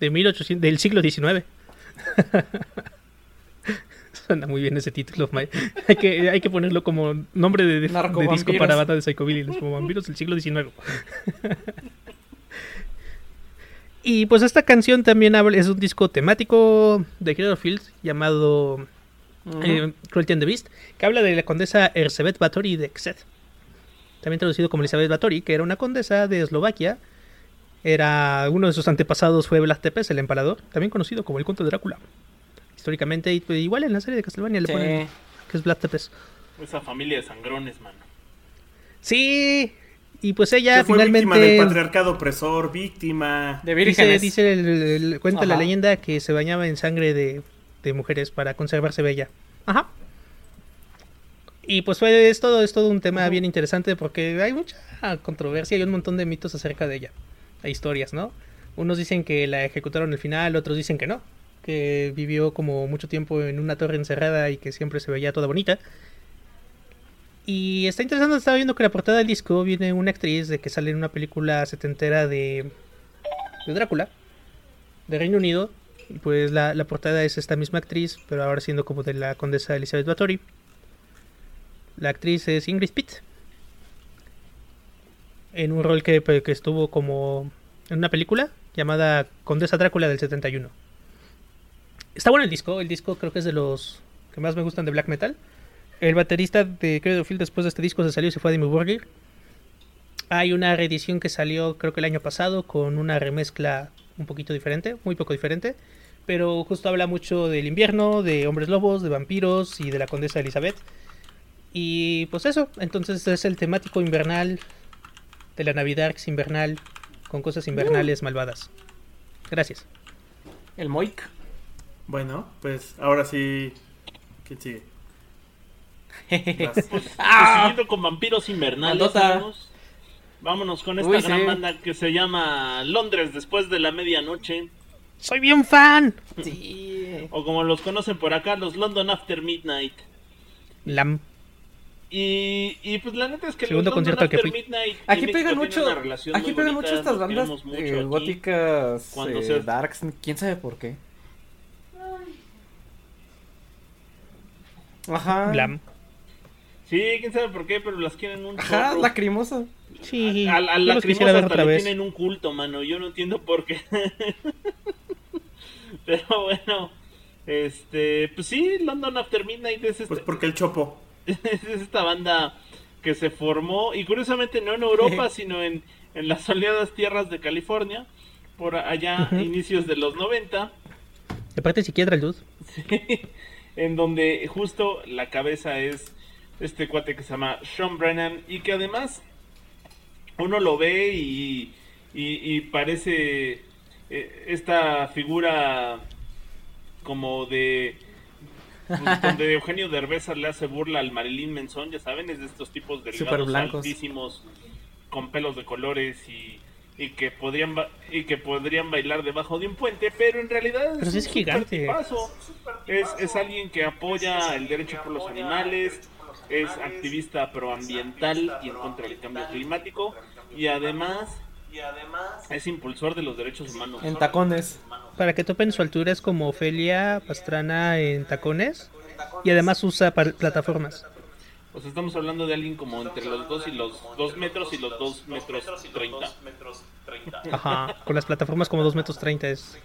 De 1800, del siglo XIX. Suena muy bien ese título. Hay que, hay que ponerlo como nombre de, de- de disco para banda de Psychobilly, los vampiros del siglo XIX. y pues esta canción también habla, es un disco temático de Hero Fields llamado eh, Cruelty and the Beast, que habla de la condesa Erzsébet Batory de Exet. También traducido como Elizabeth Batory, que era una condesa de Eslovaquia. Era uno de sus antepasados fue Vlad Tepes, el empalador, también conocido como el Conde de Drácula. Históricamente, y- pues, igual en la serie de Castlevania le Sí. ponen que es Vlad Tepes. Esa familia de sangrones, mano. Sí, y pues ella fue víctima del finalmente patriarcado opresor, víctima. De dice, vírgenes. dice el- el- el- cuenta la Ajá. leyenda que se bañaba en sangre de, de mujeres para conservarse bella. Ajá. Y pues fue es todo es todo un tema bien interesante porque hay mucha controversia y un montón de mitos acerca de ella. Hay historias, ¿no? Unos dicen que la ejecutaron al final, otros dicen que no, que vivió como mucho tiempo en una torre encerrada y que siempre se veía toda bonita. Y está interesante, estaba viendo que la portada del disco viene una actriz de que sale en una película setentera de, Drácula, de Reino Unido. Y pues la, la portada es esta misma actriz, pero ahora siendo como de la condesa Elizabeth Bathory. La actriz es Ingrid Pitt. En un rol que, que estuvo como en una película llamada Condesa Drácula del 71. Está bueno el disco, el disco creo que es de los que más me gustan de black metal. El baterista de Credo Field después de este disco se salió y se fue a Dimmu Borgir. Hay una reedición que salió creo que el año pasado con una remezcla un poquito diferente, muy poco diferente, pero justo habla mucho del invierno, de hombres lobos, de vampiros y de la condesa Elizabeth. Y pues eso, entonces es el temático invernal de la Navidad invernal con cosas invernales malvadas. Gracias. El Moik. Bueno, pues ahora sí. ¿Quién sigue? Vas. Pues Ah. siguiendo con vampiros invernales, amigos, vámonos con esta Uy, gran sí. banda que se llama Londres después de la medianoche, Soy bien fan. Sí. o como los conocen por acá, los London After Midnight. Lam. Y, y pues la neta es que Segundo concierto al London que After fui. Midnight Aquí pegan mucho. Aquí pegan mucho estas bandas mucho eh, góticas, Cuando eh, se- darks. Quién sabe por qué. Ajá. Lam. Sí, quién sabe por qué, pero las quieren un Ajá, chorro. lacrimosa. Sí, Al, al yo los quisiera lacrimosa ver hasta otra vez. tienen un culto, mano. Yo no entiendo por qué. Pero bueno, este, pues sí, London After Midnight es, este- Pues porque el chopo. es esta banda que se formó y curiosamente no en Europa, sino en, en las soleadas tierras de California, por allá inicios de los 90, De parte psiquiatra el dude. en donde justo la cabeza es este cuate que se llama Sean Brennan y que además uno lo ve y, y, y parece eh, esta figura como de pues, donde Eugenio Derbez le hace burla al Marilyn Manson, ya saben, es de estos tipos delgados, altísimos, con pelos de colores y, y que podrían y que podrían bailar debajo de un puente, pero en realidad Pero es un gigante. Es, es alguien que apoya el derecho por los animales, es activista proambiental y en contra del cambio climático y además es impulsor de los derechos humanos. En tacones. Para que topen su altura es como Ofelia Pastrana en tacones. Y además usa plataformas. O sea, estamos hablando de alguien como entre los 2 y los 2 metros y los 2 metros 30. Ajá. Con las plataformas como 2 metros 30 es,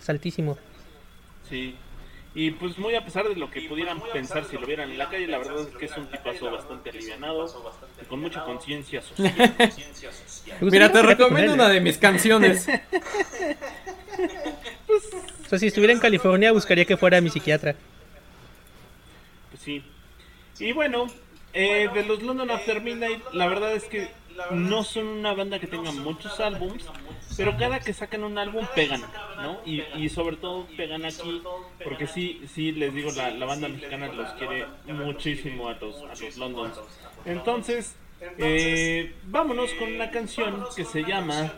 es altísimo. Sí. Y pues muy a pesar de lo que pudieran pensar si lo vieran en la calle, la verdad es que es un tipazo bastante alivianado y con mucha conciencia social. Gustaría Mira, te recomiendo una ¿eh? de mis canciones. O sea, si estuviera en California buscaría que fuera mi psiquiatra. Pues sí. Y bueno, eh, de los London After Midnight, la verdad es que no son una banda que tenga muchos álbums, pero cada que sacan un álbum pegan, ¿no? Y, y sobre todo pegan aquí, porque sí, sí, les digo, la, la banda mexicana los quiere muchísimo a los, a los Londons. Entonces, eh, vámonos con una canción que se llama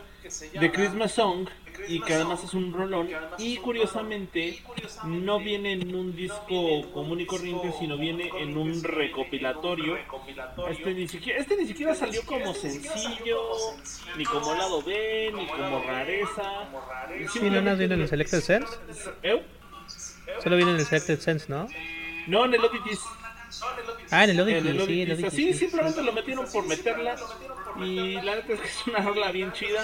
The Christmas Song y que además es un rolón y curiosamente no viene en un disco común y corriente sino viene en un recopilatorio este ni siquiera este ni siquiera salió como sencillo ni como lado B ni como rareza Sí, no, no viene en el Selected Sense. ¿Eh? Solo viene en el Selected Sense, ¿no? no en el Oddities Ah, en el En Odyssey, el sí, el sí. simplemente lo metieron por meterla. Y la neta es que es una rola bien chida.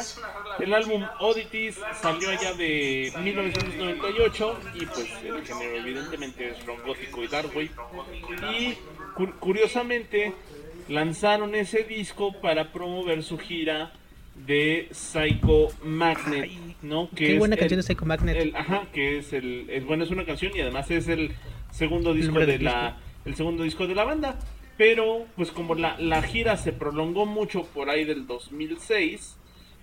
El álbum Oddities salió allá de 1998. Y pues el género evidentemente es rock gótico y dark wave. Y cu- curiosamente lanzaron ese disco para promover su gira de Psycho Magnet. ¿no? Que Qué es buena el- canción de Psycho Magnet. el- ajá, que es el, es bueno, es una canción y además es el segundo disco de del la, el segundo disco de la banda. Pero, pues como la, la gira se prolongó mucho por ahí del 2006,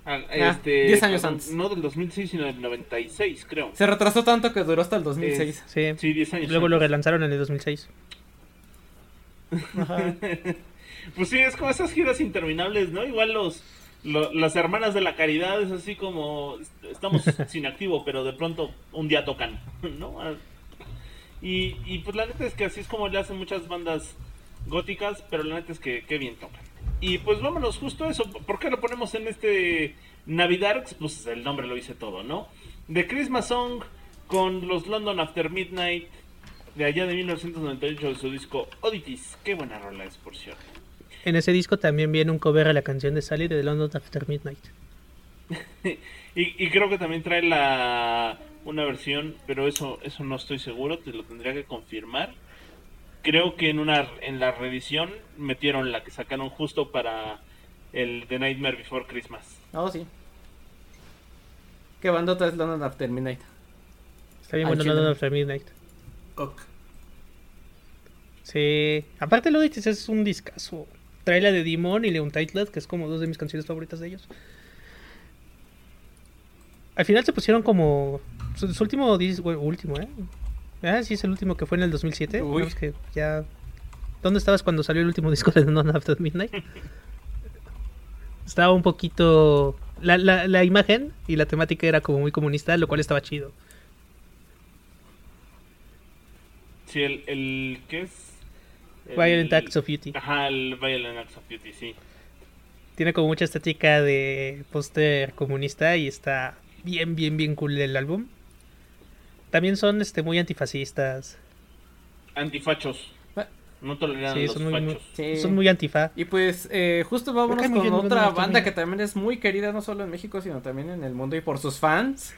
a- este, 10 años perdón, antes. No del 2006, sino del 96, creo. Se retrasó tanto que duró hasta el 2006. Sí. Sí, 10 años. Luego lo relanzaron en el 2006. Pues sí, es como esas giras interminables, ¿no? Igual los, lo- las hermanas de la caridad es así como est- estamos sin activo, pero de pronto un día tocan, ¿no? Y, y pues la neta es que así es como le hacen muchas bandas góticas, pero la neta es que qué bien tocan. Y pues vámonos, justo eso. ¿Por qué lo ponemos en este Navidarks? Pues el nombre lo dice todo, ¿no? The Christmas Song con los London After Midnight de allá de 1998 de su disco Oddities. Qué buena rola es, por cierto. En ese disco también viene un cover a la canción de Sally de The London After Midnight. y, y creo que también trae la una versión, pero eso eso no estoy seguro, te lo tendría que confirmar. Creo que en una en la reedición metieron la que sacaron justo para el The Nightmare Before Christmas. Oh, sí. ¿Qué bandota es London After Midnight? Está bien bueno. London After Midnight. Ok. Sí. Aparte lo dices, es un discazo. Trae la de Demon y Leon Titlet, que es como dos de mis canciones favoritas de ellos. Al final se pusieron como... Su, su último disco... Último, ¿eh? Ah, sí, es el último que fue en el 2007. Uy. Vemos que ya... ¿Dónde estabas cuando salió el último disco de London After Midnight? Estaba un poquito... La, la, la imagen y la temática era como muy comunista, lo cual estaba chido. Sí, el, el ¿qué es? El- Violent Acts of Beauty. Ajá, el Violent Acts of Beauty, sí. Tiene como mucha estética de póster comunista y está bien, bien, bien cool el álbum. También son este muy antifascistas. Antifachos. Ah. No toleran Sí, los son muy, muy- fachos. Sí. son muy antifa. Y pues eh, justo vámonos con otra banda que también es muy querida no solo en México sino también en el mundo y por sus fans.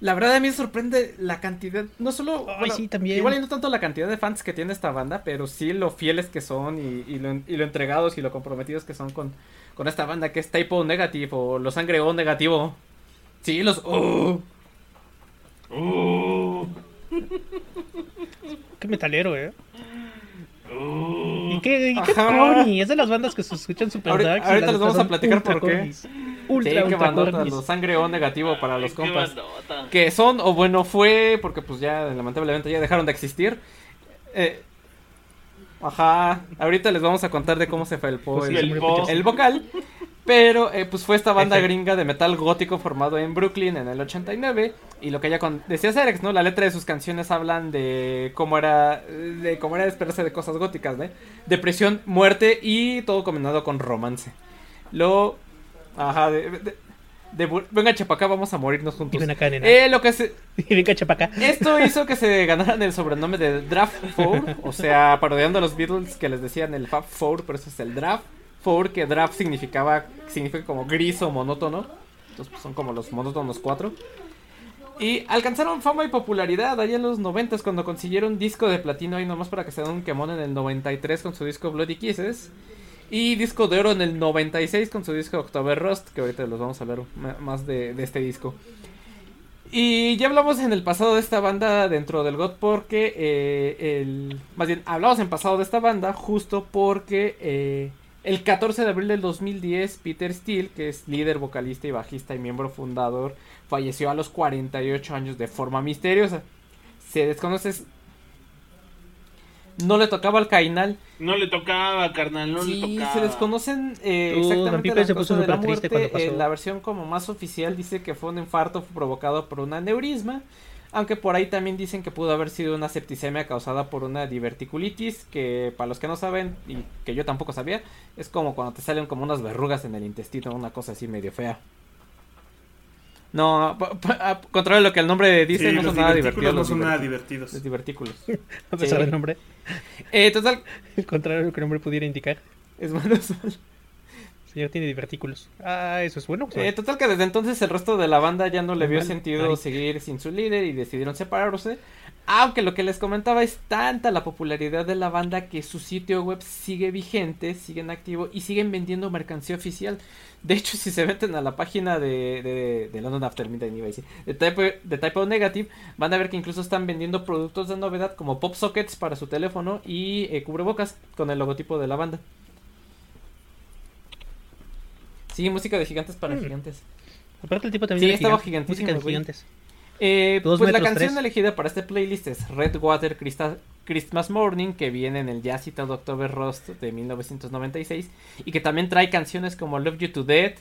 La verdad a mí me sorprende la cantidad, no solo... Ay, sí, también. Igual y no tanto la cantidad de fans que tiene esta banda, pero sí lo fieles que son y, y lo, y lo entregados y lo comprometidos que son con, con esta banda que es Type O Negative o Los Sangre O Negativo. Sí, los... O. Uh, Qué metalero, eh. uh. Y qué, y qué corny. Es de las bandas que se escuchan super Ahorita- darks ahorita les vamos a platicar ultra por qué. cornys. Sí, Ultra, qué ultra bandota, los Sangre O Negativo para los compas. que son o bueno fue porque pues ya lamentablemente ya dejaron de existir Eh, ajá ahorita les vamos a contar de cómo se fue el po Pues el, el el vocal pero eh, pues fue esta banda Efe. gringa de metal gótico formado en Brooklyn en el 89 y lo que ya con decía Cerex no la letra de sus canciones hablan de cómo era de cómo era esperarse de cosas góticas ¿eh? depresión muerte y todo combinado con romance lo ajá de, de- venga chapacá vamos a morirnos Y juntos ven acá, nena. eh, lo que se, Y ven cacha pa' acá. esto hizo que se ganaran el sobrenombre de Draft Four, o sea, parodiando a los Beatles que les decían el Fab Four, pero eso es el Draft Four, que Draft significaba, significa como gris o monótono. Entonces pues, son como los monótonos cuatro. Y alcanzaron fama y popularidad allá en los 90 cuando consiguieron disco de platino ahí nomás para que se den un quemón en el 93 con su disco Bloody Kisses. Y disco de oro en el 96 con su disco October Rust, que ahorita los vamos a hablar más de, este disco. Y ya hablamos en el pasado de esta banda dentro del GOT porque eh, el... Más bien, hablamos en pasado de esta banda justo porque eh, el 14 de abril del 2010 Peter Steele, que es líder, vocalista y bajista y miembro fundador, falleció a los 48 años de forma misteriosa. Se desconoce... No le tocaba al Cainal. No le tocaba, carnal, no le sí, tocaba. se desconocen eh, Uh, exactamente las se puso de la muerte. cuando pasó. Eh, la versión como más oficial dice que fue un infarto provocado por un aneurisma. Aunque por ahí también dicen que pudo haber sido una septicemia causada por una diverticulitis, que para los que no saben, y que yo tampoco sabía, es como cuando te salen como unas verrugas en el intestino, una cosa así medio fea. No, pa- pa- a- contrario a lo que el nombre dice, Sí, no son nada divertículos divertidos. no son nada diverti- divertidos. Los divertículos. A pesar Sí. del nombre. Eh, total, El contrario de lo que el nombre pudiera indicar. es malo, señor tiene divertículos. Ah, eso es bueno. sea, Eh, total que desde entonces el resto de la banda ya no le vio sentido seguir sin su líder y decidieron separarse. Aunque lo que les comentaba es tanta la popularidad de la banda que su sitio web sigue vigente, sigue en activo y siguen vendiendo mercancía oficial. De hecho, si se meten a la página de, de, de London After Midnight, iba a decir, de Type, de Type O Negative, van a ver que incluso están vendiendo productos de novedad como pop sockets para su teléfono y eh, cubrebocas con el logotipo de la banda. Sí, música de gigantes para Mm. gigantes. Aparte el tipo también Sí, estaba gigante. Música de gigantes. Eh, pues la canción tres. elegida para este playlist es Redwater Christa- Christmas Morning, que viene en el ya citado October Rust de 1996, y que también trae canciones como Love You to Death,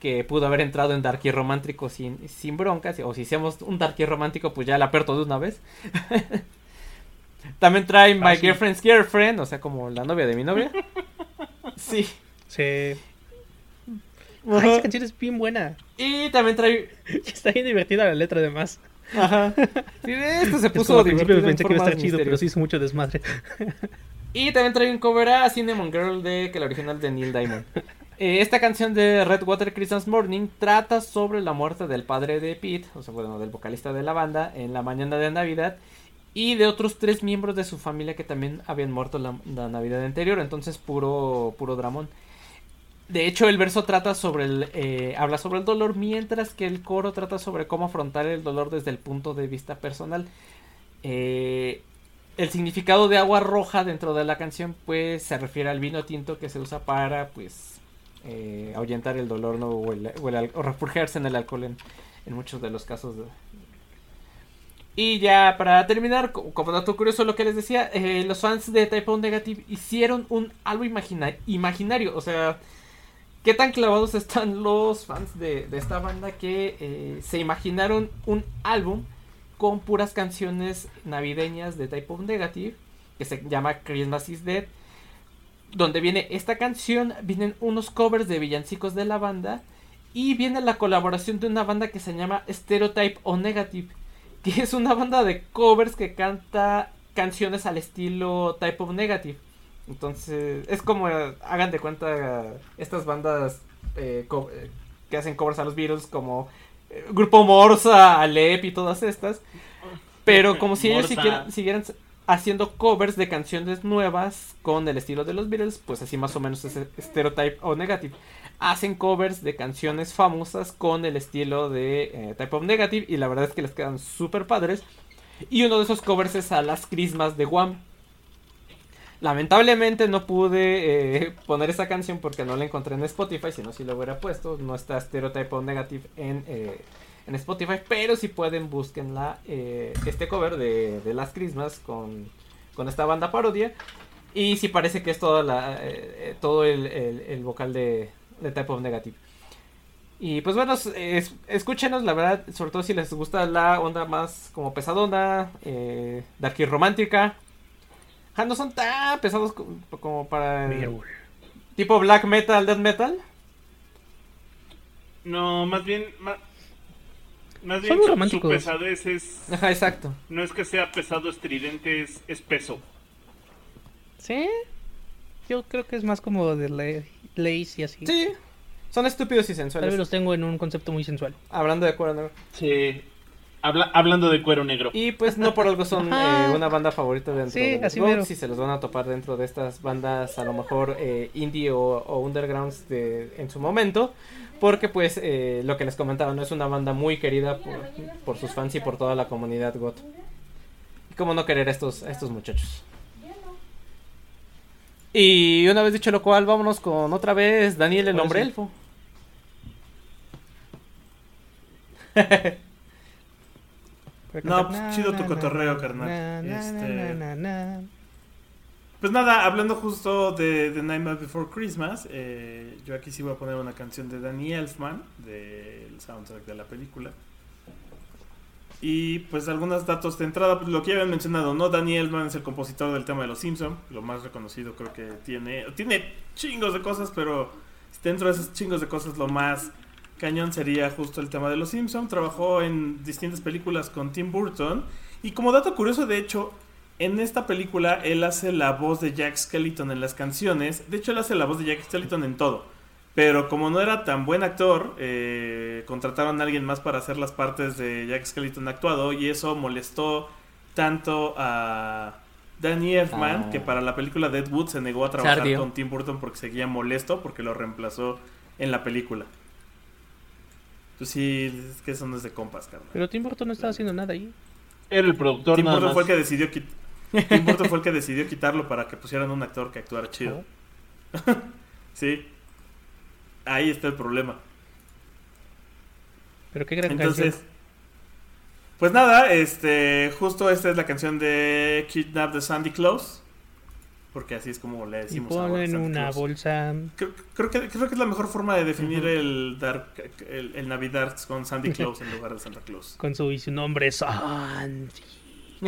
que pudo haber entrado en Darky Romántico sin, sin broncas, o si hacemos un Darky Romántico, pues ya la aperto de una vez. También trae My Ah, sí. Girlfriend's Girlfriend, o sea, como la novia de mi novia. Sí. Sí. Ay, Ajá. esa canción es bien buena. Y también trae. Está bien divertida la letra, además. Ajá. Sí, esto se puso principio divertido en pensé que iba a estar chido, pero misteriosas. sí hizo mucho desmadre. Y también trae un cover a Cinnamon Girl de que la original de Neil Diamond. Eh, esta canción de Redwater Christmas Morning trata sobre la muerte del padre de Pete, o sea, bueno, del vocalista de la banda, en la mañana de Navidad, y de otros tres miembros de su familia que también habían muerto la, la Navidad anterior, entonces puro, puro dramón. De hecho, el verso trata sobre el, eh, habla sobre el dolor, mientras que el coro trata sobre cómo afrontar el dolor desde el punto de vista personal. Eh, el significado de agua roja dentro de la canción, pues, se refiere al vino tinto que se usa para, pues, eh, ahuyentar el dolor. O, el- refugiarse en el alcohol en, muchos de los casos. de- Y ya para terminar, co- como dato curioso, lo que les decía, eh, los fans de Type O Negative hicieron un algo imagina- imaginario, o sea, qué tan clavados están los fans de, esta banda que eh, se imaginaron un álbum con puras canciones navideñas de Type of Negative, que se llama Christmas is Dead, donde viene esta canción, vienen unos covers de villancicos de la banda, y viene la colaboración de una banda que se llama Stereotype o Negative, que es una banda de covers que canta canciones al estilo Type of Negative. Entonces, es como, eh, hagan de cuenta, estas bandas eh, eh, que hacen covers a los Beatles, como eh, Grupo Morsa, Alep y todas estas. Pero como si ellos siguieran, siguieran haciendo covers de canciones nuevas con el estilo de los Beatles, pues así más o menos es Stereotype o Negative. Hacen covers de canciones famosas con el estilo de eh, Type of Negative y la verdad es que les quedan súper padres. Y uno de esos covers es a las Christmas de Guam. Lamentablemente no pude eh, poner esa canción porque no la encontré en Spotify, si no sí lo hubiera puesto. No está Stereotype Negative en, eh, en Spotify, pero si pueden búsquenla, eh, este cover de, de Las Christmas con, con esta banda parodia. Y sí parece que es toda la, eh, todo el, el- vocal de, de Type of Negative. Y pues bueno, es- es- escúchenos, la verdad, sobre todo si les gusta la onda más como pesadona, eh, dark y romántica. Ah, no son tan pesados co- como para... Beowulf. Tipo black metal, death metal. No, más bien. Más, más Son bien muy su- su, pesadez es. Ajá, exacto. No es que sea pesado estridente, es, es peso. ¿Sí? Yo creo que es más como de le- lace y así. Sí, son estúpidos y Tal vez sensuales. los tengo en un concepto muy sensual. Hablando de negro. Sí. Habla- hablando de cuero negro. Y pues no por algo son eh, una banda favorita dentro Sí, de los así mero. y se los van a topar dentro de estas bandas a lo mejor eh, indie o, o undergrounds de, en su momento. Porque pues eh, lo que les comentaba, no es una banda muy querida por, por sus fans y por toda la comunidad GOT. Y cómo no querer a estos, a estos muchachos. Y una vez dicho lo cual, vámonos con otra vez Daniel el hombre elfo. No, pues, chido tu cotorreo, carnal. Na, na, Este- na, na, na. Pues nada, hablando justo de The Nightmare Before Christmas, eh, yo aquí sí voy a poner una canción de Danny Elfman, del soundtrack de la película. Y pues algunos datos de entrada, pues, lo que ya habían mencionado, ¿no? Danny Elfman es el compositor del tema de Los Simpson, lo más reconocido creo que tiene. Tiene chingos de cosas, pero dentro de esos chingos de cosas lo más cañón sería justo el tema de Los Simpson. Trabajó en distintas películas con Tim Burton. Y como dato curioso, de hecho, en esta película él hace la voz de Jack Skellington en las canciones. De hecho, él hace la voz de Jack Skellington en todo. Pero como no era tan buen actor, eh, contrataron a alguien más para hacer las partes de Jack Skellington actuado. Y eso molestó tanto a Danny Elfman Ah. que para la película Deadwood se negó a trabajar con Tim Burton porque seguía molesto porque lo reemplazó en la película. Pues sí, es que eso no es de compas, carnal. Pero Tim Burton no estaba haciendo nada ahí. Era el productor Tim nada Burton más. fue el que decidió quit- Tim Burton fue el que decidió quitarlo para que pusieran un actor que actuara chido. Sí. Ahí está el problema. Pero qué gran Entonces, canción. pues nada, este, justo esta es la canción de Kidnap de Sandy Claus. Porque así es como le Y decimos ahora. ponen Santa una Claus. bolsa. Creo, creo que, creo que es la mejor forma de definir el, dark, el, el Navidad con Sandy Claus en lugar de Santa Claus. Con su y su nombre Sandy.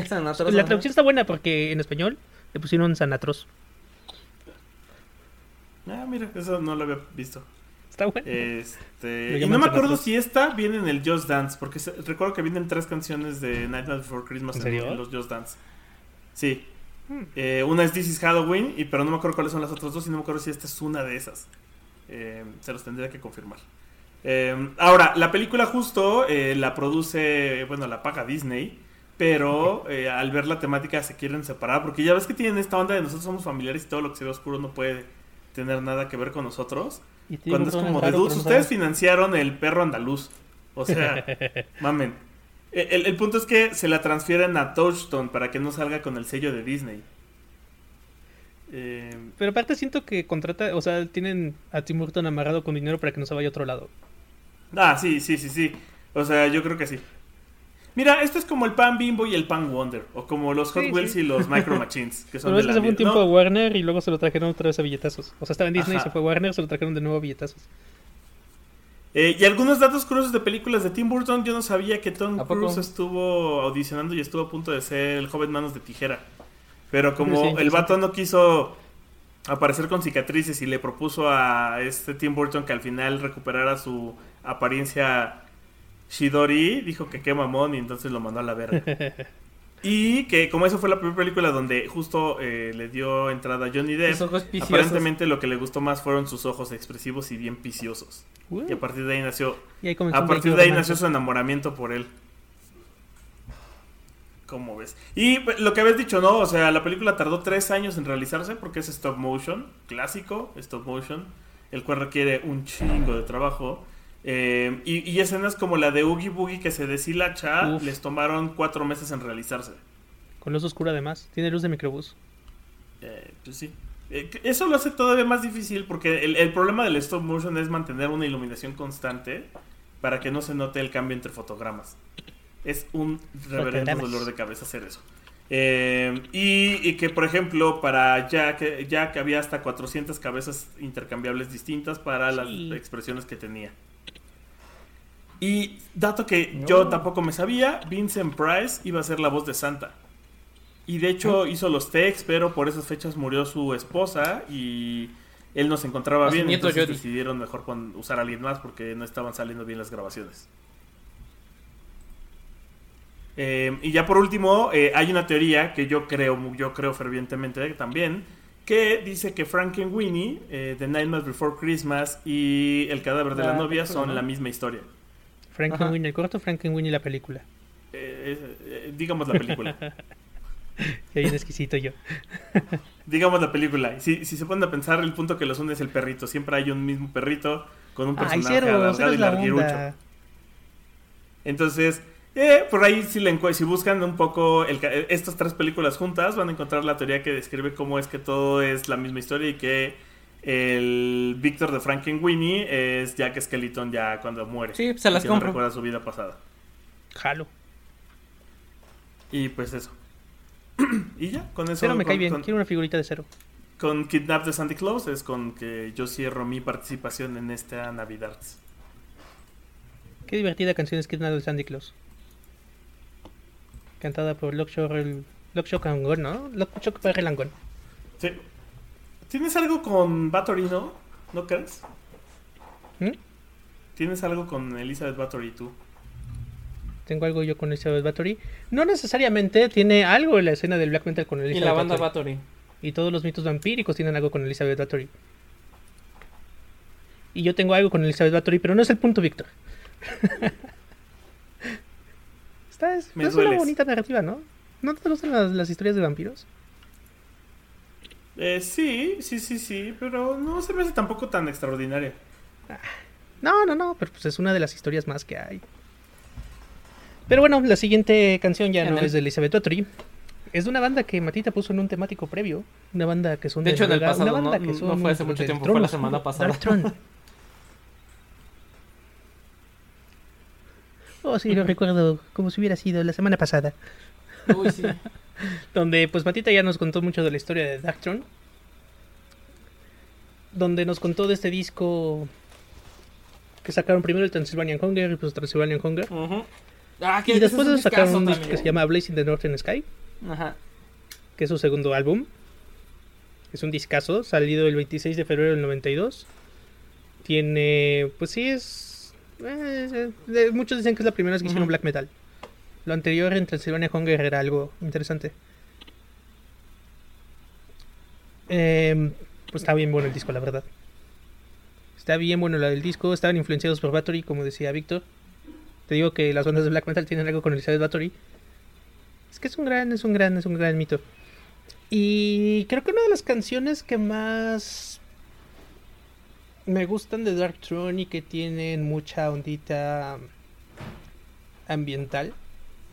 Sanatros, La traducción está buena porque en español le pusieron Sanatros. Ah, mira, eso no lo había visto. Está bueno. Este, y no me acuerdo si esta viene en el Just Dance, porque se- recuerdo que vienen tres canciones de Nightmare Before Christmas ¿En en, serio? en los Just Dance. Sí. Eh, una es This is Halloween, y, pero no me acuerdo cuáles son las otras dos y no me acuerdo si esta es una de esas. Eh, se los tendría que confirmar. Eh, ahora, la película justo la produce, bueno, la paga Disney, pero al ver la temática se quieren separar, porque ya ves que tienen esta onda de nosotros somos familiares y todo lo que se ve oscuro no puede tener nada que ver con nosotros. Y Cuando es como de dudes, ustedes financiaron el perro andaluz. O sea, mamen. E, El, el punto es que se la transfieren a Touchstone para que no salga con el sello de Disney. Eh, Pero aparte siento que contrata, o sea, tienen a Tim Burton amarrado con dinero para que no se vaya a otro lado. ah, sí, sí, sí, sí. O sea, yo creo que sí. Mira, esto es como el Pan Bimbo y el Pan Wonder. O como los Hot Sí, Wheels sí. y los Micro Machines. Que son Pero de es que la se fue un tiempo no, a Warner y luego se lo trajeron otra vez a billetazos. O sea, estaba en Disney, Ajá. se fue a Warner, se lo trajeron de nuevo a billetazos. Eh, y algunos datos curiosos de películas de Tim Burton. Yo no sabía que Tom. Cruise estuvo audicionando y estuvo a punto de ser el joven manos de tijera. Pero Sí, como el vato no quiso aparecer con cicatrices y le propuso a este Tim Burton que al final recuperara su apariencia Shidori, dijo que qué mamón y entonces lo mandó a la verga. y que como esa fue la primera película donde justo eh, le dio entrada a Johnny Depp, aparentemente lo que le gustó más fueron sus ojos expresivos y bien viciosos. Uh, Y a partir de ahí nació a partir de ahí nació su enamoramiento por él. ¿Cómo ves? Y pues, lo que habías dicho, ¿no? O sea, la película tardó tres años en realizarse porque es stop motion, clásico, stop motion, el cual requiere un chingo de trabajo. Eh, y, y escenas como la de Oogie Boogie que se deshilacha Uf. les tomaron cuatro meses en realizarse. Con luz oscura además. Tiene luz de microbús. Eh, pues sí. Eh, eso lo hace todavía más difícil porque el, el problema del stop motion es mantener una iluminación constante para que no se note el cambio entre fotogramas. Es un reverendo dolor de cabeza hacer eso. Eh, y, y que, por ejemplo, para Jack, Jack había hasta 400 cabezas intercambiables distintas para las expresiones que tenía. Y dato que yo tampoco me sabía, Vincent Price iba a ser la voz de Santa. Y de hecho hizo los techs, pero por esas fechas murió su esposa y él no se encontraba bien, entonces Jody. decidieron mejor usar a alguien más porque no estaban saliendo bien las grabaciones. Eh, y ya por último, eh, hay una teoría que yo creo, yo creo fervientemente también, que dice que Frankenweenie, eh, The Nightmare Before Christmas y El cadáver de la, La novia son la misma historia. Frankenweenie, el corto Frankenweenie la película. Eh, eh, digamos la película. Ahí un exquisito yo. digamos la película. Si, si se ponen a pensar, el punto que los une es el perrito. Siempre hay un mismo perrito con un Ay, personaje cero, alargado y larguirucho. Entonces, eh, por ahí si, le si buscan un poco el eh, estas tres películas juntas, van a encontrar la teoría que describe cómo es que todo es la misma historia y que el Víctor de Frankenweenie es Jack Skeleton ya cuando muere. Sí, se las que no compro. recuerda su vida pasada. Jalo. Y pues eso. y ya, con eso. Cero me con- cae bien. con- Quiero una figurita de cero. con Kidnap de Santa Claus es con que yo cierro mi participación en esta Navidad. Qué divertida canción es Kidnap de Sandy Claus. Cantada por Lockshock Lockshock Angón, ¿no? Lockshock PR Langón. Sí. ¿Tienes algo con Bathory, no? ¿No crees? ¿Mm? ¿Tienes algo con Elizabeth Bathory tú? Tengo algo yo con Elizabeth Bathory. No necesariamente tiene algo en la escena del black metal con Y Elizabeth la banda Bathory. Bathory. Y todos los mitos vampíricos tienen algo con Elizabeth Bathory. Y yo tengo algo con Elizabeth Bathory, pero no es el punto, Víctor. Esta es, Me es una bonita narrativa, ¿no? ¿No te gustan las, las historias de vampiros? Eh, sí, sí, sí, sí, pero no se me hace tampoco tan extraordinaria. No, no, no, pero pues es una de las historias más que hay. Pero bueno, la siguiente canción ya no el- es de Elizabeth Bathory. Es de una banda que Matita puso en un temático previo. Una banda que son De hecho, en el pasado, una banda no- que no son fue hace mucho tiempo, fue la semana pasada. Oh, sí, lo recuerdo como si hubiera sido la semana pasada. Uy, sí. Donde pues Matita ya nos contó mucho de la historia de Darktron. Donde nos contó de este disco que sacaron primero el Transylvanian Hunger y pues Transylvanian Hunger. Ah, Y después es sacaron un disco que se llama Blazing the Northern Sky, Ajá. que es su segundo álbum. Es un discazo, salido el 26 de febrero del 92. Tiene, pues sí, es... eh, eh, muchos dicen que es la primera vez que hicieron black metal. Lo anterior en Transylvania Hunger era algo interesante. Em, pues está bien bueno el disco, la verdad. Está bien bueno la del disco. Estaban influenciados por Bathory, como decía Víctor. Te digo que las bandas de black metal tienen algo con Elizabeth Bathory. Es que es un gran, es un gran, es un gran mito. Y creo que una de las canciones que más me gustan de Dark Throne y que tienen mucha ondita ambiental,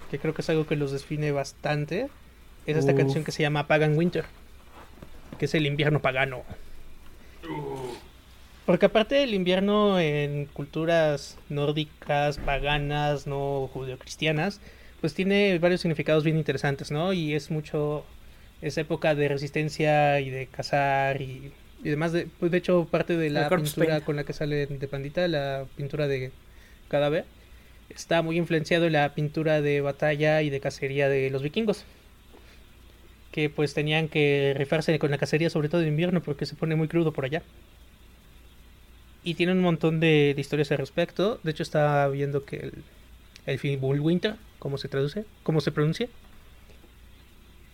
que creo que es algo que los define bastante, es esta Uf. canción que se llama Pagan Winter, que es el invierno pagano. Porque aparte del invierno en culturas nórdicas, paganas, no judeocristianas, pues tiene varios significados bien interesantes, ¿no? Y es mucho esa época de resistencia y de cazar y, y demás. De, pues de hecho, parte de la pintura paint. con la que sale de Pandita, la pintura de cadáver, está muy influenciado en la pintura de batalla y de cacería de los vikingos. Que pues tenían que rifarse con la cacería, sobre todo en invierno, porque se pone muy crudo por allá. Y tiene un montón de, de historias al respecto. De hecho, estaba viendo que el, el film Winter, ¿cómo se traduce? ¿Cómo se pronuncia?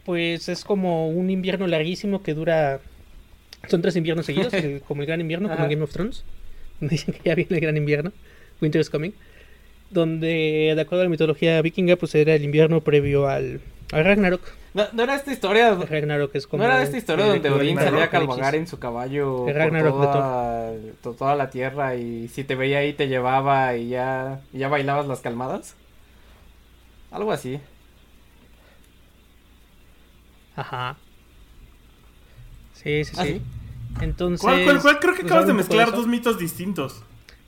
Pues es como un invierno larguísimo que dura. Son tres inviernos seguidos, el- como el gran invierno, como Ajá. Game of Thrones. Dicen que ya viene el gran invierno. Winter is coming. Donde, de acuerdo a la mitología vikinga, pues era el invierno previo al, al Ragnarok. No, no era esta historia. El Ragnarok es como. ¿No era esta historia el donde Odín salía a cabalgar en su caballo El por Ragnarok de toda, to- toda la tierra y si te veía ahí te llevaba y ya, y ya bailabas las calmadas? Algo así. Ajá. Sí, sí, sí. ¿Ah, sí? Entonces. ¿Cuál, cuál, cuál? Creo que pues, acabas de mezclar dos mitos distintos.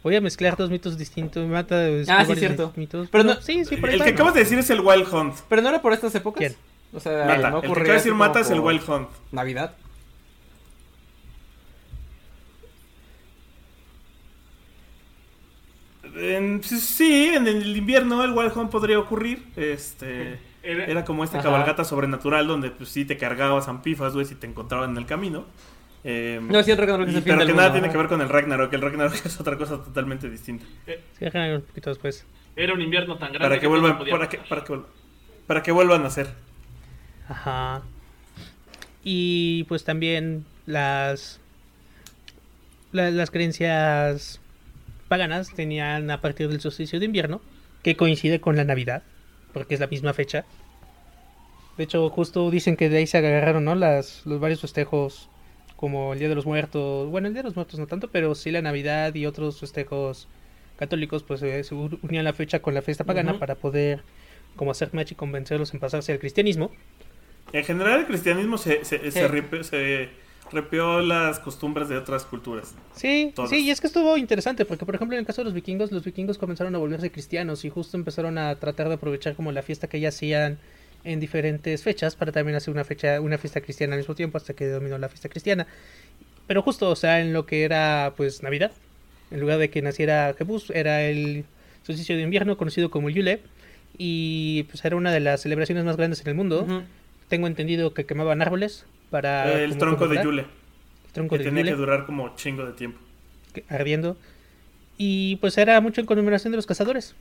Voy a mezclar dos mitos distintos. Me mata de Ah, sí, cierto. Mitos. Pero Pero no- sí, sí, por ahí El que acabas de decir es el Wild Hunt. Pero no era por estas épocas. ¿Quién? O sea, Mata. no el que ocurría acaba de decir Mata es el Wild Hunt. Navidad. En- sí, en el invierno el Wild Hunt podría ocurrir. Este. Era- Era como esta Ajá. cabalgata sobrenatural donde pues sí te cargabas ampifas, güey, si te encontraban en el camino. Eh, No, sí, el Ragnarok es y- el fin pero del que nada tiene que ver con el Ragnarok. El Ragnarok es otra cosa totalmente distinta. Sí, déjame un poquito después. Era un invierno tan grande Para que vuelvan, para que, para que, vuel- para que vuelvan a ser. Ajá. Y pues también las. la- las creencias paganas tenían a partir del solsticio de invierno, que coincide con la Navidad, porque es la misma fecha. De hecho, justo dicen que de ahí se agarraron, ¿no? Las, los varios festejos, como el Día de los Muertos. Bueno, el Día de los Muertos no tanto, pero sí la Navidad y otros festejos católicos, pues eh, se unían la fecha con la fiesta pagana para poder, como hacer match y convencerlos en pasarse al cristianismo. En general, el cristianismo se, se, Sí. se ripe- se repeó las costumbres de otras culturas. Sí, Todas. sí, y es que estuvo interesante, porque por ejemplo en el caso de los vikingos, los vikingos comenzaron a volverse cristianos y justo empezaron a tratar de aprovechar como la fiesta que ya hacían en diferentes fechas para también hacer una fecha, una fiesta cristiana al mismo tiempo hasta que dominó la fiesta cristiana. Pero justo, o sea, en lo que era pues Navidad, en lugar de que naciera Jebus, era el solsticio de invierno conocido como el Yule y pues era una de las celebraciones más grandes en el mundo. Tengo entendido que quemaban árboles para el tronco de. Yule, El tronco que de tenía Yule. que durar como chingo de tiempo. que- ardiendo. Y pues era mucho en conmemoración de los cazadores.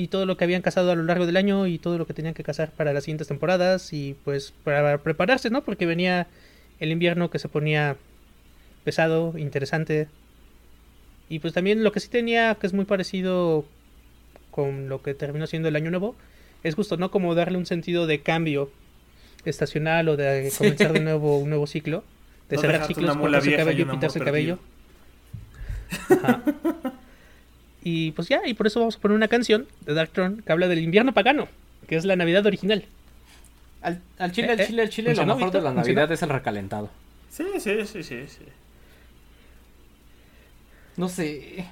Y todo lo que habían cazado a lo largo del año y todo lo que tenían que cazar para las siguientes temporadas y pues para prepararse, ¿no? Porque venía el invierno que se ponía pesado, interesante. Y pues también lo que sí tenía, que es muy parecido con lo que terminó siendo el año nuevo, es justo, ¿no? Como darle un sentido de cambio estacional o de Sí. comenzar de nuevo un nuevo ciclo. De No cerrar ciclos, cortarse el cabello, pintarse el cabello. Ajá. Y pues ya, y por eso vamos a poner una canción de Dark Throne que habla del invierno pagano, que es la Navidad original. Al, al chile, Eh, al eh, chile, al chile, lo ¿funcionó, mejor de la ¿Funcionó? Navidad es el recalentado. Sí, sí, sí, sí, sí. No sé.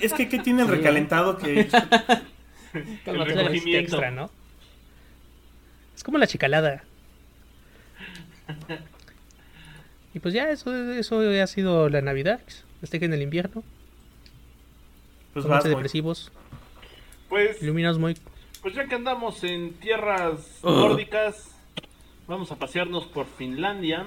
Es que, ¿qué tiene el Sí. recalentado que... El recogimiento. extra, ¿no? Es como la chicalada. Y pues ya, eso, eso ha sido la Navidad. Festejen el invierno. Pues vas, depresivos. Pues, Iluminas muy. pues ya que andamos en tierras nórdicas, vamos a pasearnos por Finlandia.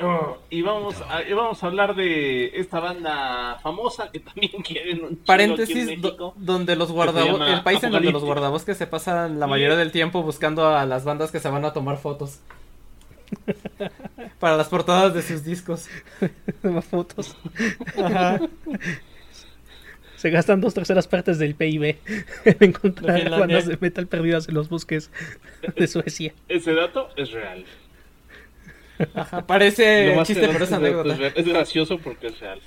Oh, y vamos a, y vamos a hablar de esta banda famosa que también quieren un chingo aquí en Paréntesis, do- donde los guardabosques, el país en donde los guardabosques se pasan la mayoría del tiempo buscando a las bandas que se van a tomar fotos. Para las portadas de sus discos. fotos. Ajá. Se gastan dos terceras partes del PIB en encontrar bandas de metal perdidas en los bosques de Suecia. Ese dato es real. Ajá, Parece chiste, pero es es anécdota. es. Es gracioso porque es real.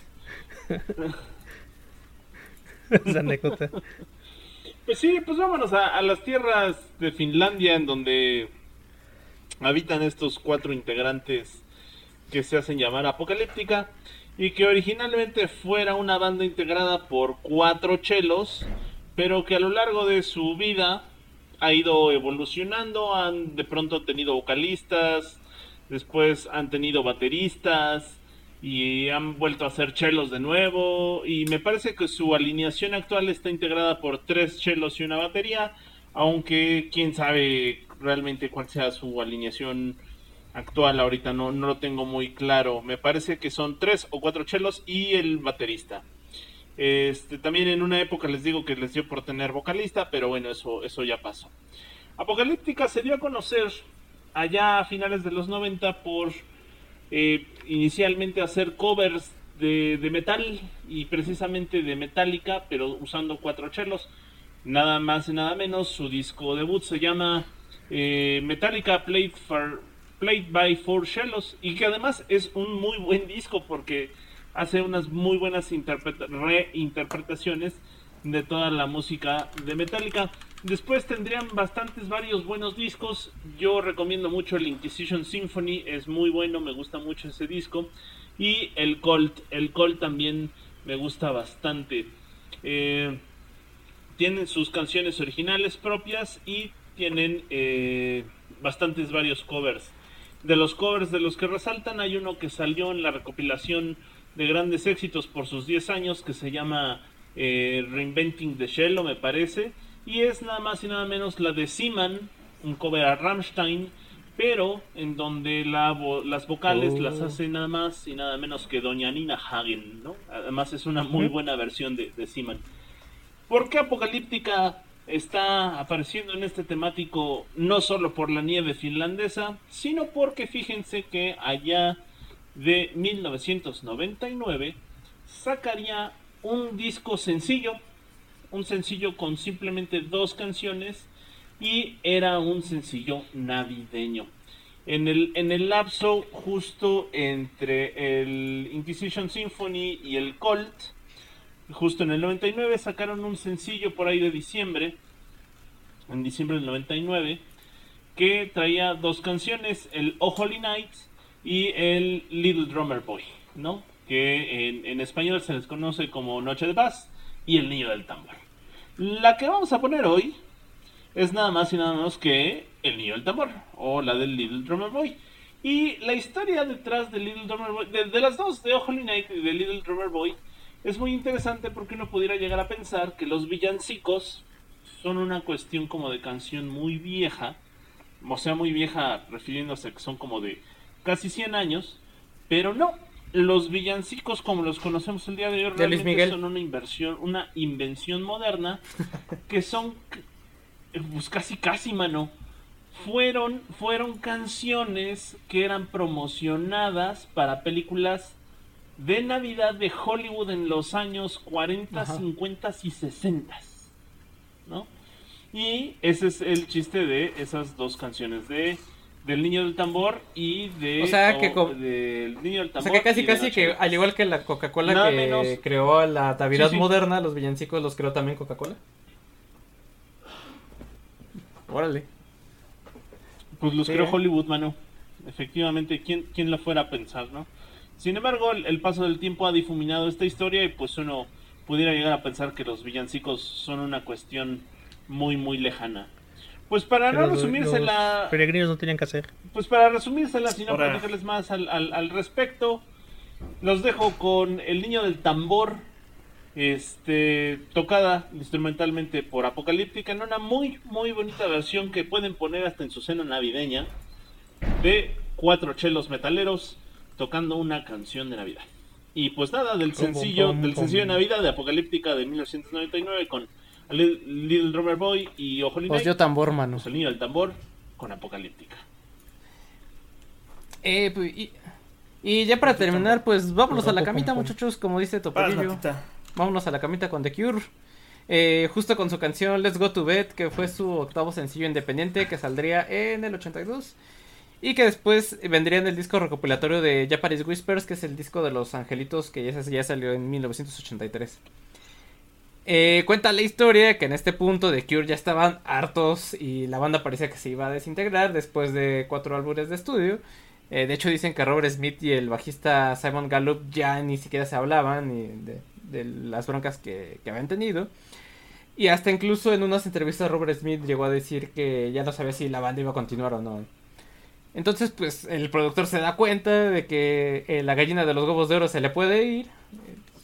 Esa anécdota. Pues sí, pues vámonos a, a las tierras de Finlandia en donde habitan estos cuatro integrantes que se hacen llamar Apocalíptica y que originalmente fuera una banda integrada por cuatro chelos, pero que a lo largo de su vida ha ido evolucionando, han de pronto tenido vocalistas, después han tenido bateristas y han vuelto a ser chelos de nuevo y me parece que su alineación actual está integrada por tres chelos y una batería, aunque quién sabe realmente cuál sea su alineación actual ahorita no, no lo tengo muy claro. Me parece que son tres o cuatro chelos y el baterista. Este, también en una época les digo que les dio por tener vocalista, pero bueno, eso, eso ya pasó. Apocalíptica se dio a conocer allá a finales de los 90 por eh, inicialmente hacer covers de, metal y precisamente de Metallica, pero usando cuatro chelos. Nada más y nada menos, su disco debut se llama eh, Metallica Played, for, Played by Four Cellos y que además es un muy buen disco porque hace unas muy buenas interpreta- reinterpretaciones de toda la música de Metallica. Después tendrían bastantes varios buenos discos. Yo recomiendo mucho el Inquisition Symphony, es muy bueno, me gusta mucho ese disco. Y el Colt, el Colt también me gusta bastante. Eh, tienen sus canciones originales propias y tienen eh, bastantes varios covers. De los covers de los que resaltan hay uno que salió en la recopilación de grandes éxitos por sus 10 años que se llama eh, Reinventing the Shell, me parece, y es nada más y nada menos la de Seaman, un cover a Rammstein, pero en donde la las vocales Oh. las hace nada más y nada menos que Doña Nina Hagen, ¿no? Además es una muy buena versión de, de Seaman. ¿Por qué Apocalíptica está apareciendo en este temático no solo por la nieve finlandesa, sino porque fíjense que allá de 1999 sacaría un disco sencillo, un sencillo con simplemente dos canciones y era un sencillo navideño. En el, en el lapso justo entre el Inquisition Symphony y el Colt, justo en el 99 sacaron un sencillo por ahí de diciembre, en diciembre del 99, que traía dos canciones, el Oh Holy Night y el Little Drummer Boy, ¿no? Que en, español se les conoce como Noche de Paz y El Niño del Tambor. La que vamos a poner hoy es nada más y nada menos que El Niño del Tambor o la del Little Drummer Boy. Y la historia detrás de Little Drummer Boy, de, de las dos, de Oh Holy Night y de Little Drummer Boy, es muy interesante porque uno pudiera llegar a pensar que los villancicos son una cuestión como de canción muy vieja, o sea, muy vieja refiriéndose a que son como de casi 100 años, pero no, los villancicos como los conocemos el día de hoy realmente son una inversión, una invención moderna que son pues casi casi mano. Fueron fueron canciones que eran promocionadas para películas de Navidad de Hollywood en los años 40, Ajá. 50 y 60, ¿no? Y ese es el chiste de esas dos canciones de del Niño del Tambor y de O sea, que del Niño del O Tambor. sea que casi casi que al igual que la Coca-Cola Nada que menos. creó la Navidad Sí, sí. moderna, los villancicos los creó también Coca-Cola. Órale. Pues los Sí. creó Hollywood, mano. Efectivamente, ¿quién, quién lo fuera a pensar, no? Sin embargo, el, el paso del tiempo ha difuminado esta historia y pues uno pudiera llegar a pensar que los villancicos son una cuestión muy, muy lejana. Pues para no resumirse los la... peregrinos no tenían que hacer. Pues para resumírsela, si no platicarles más al, al, al respecto, los dejo con El Niño del Tambor este tocada instrumentalmente por Apocalíptica en una muy muy bonita versión que pueden poner hasta en su cena navideña de cuatro chelos metaleros tocando una canción de Navidad. Y pues nada, del pum, sencillo, pum, del pum. sencillo de Navidad de Apocalíptica de 1999 con Little, Little Drummer Boy y Ojo Pues yo tambor, mano. el niño del tambor con Apocalíptica. Eh, pues, y, y ya para terminar, pues vámonos a la camita, muchachos, como dice Topolillo. Vámonos a la camita con The Cure. Eh, justo con su canción Let's Go to Bed, que fue su octavo sencillo independiente que saldría en el 82. Y que después vendría en el disco recopilatorio de Japanese Whispers, que es el disco de los angelitos que ya, ya salió en 1983. Eh, cuenta la historia que en este punto The Cure ya estaban hartos y la banda parecía que se iba a desintegrar después de cuatro álbumes de estudio. Eh, de hecho dicen que Robert Smith y el bajista Simon Gallup ya ni siquiera se hablaban y de, de las broncas que, que habían tenido. Y hasta incluso en unas entrevistas Robert Smith llegó a decir que ya no sabía si la banda iba a continuar o no. Entonces pues el productor se da cuenta de que eh, la gallina de los huevos de oro se le puede ir.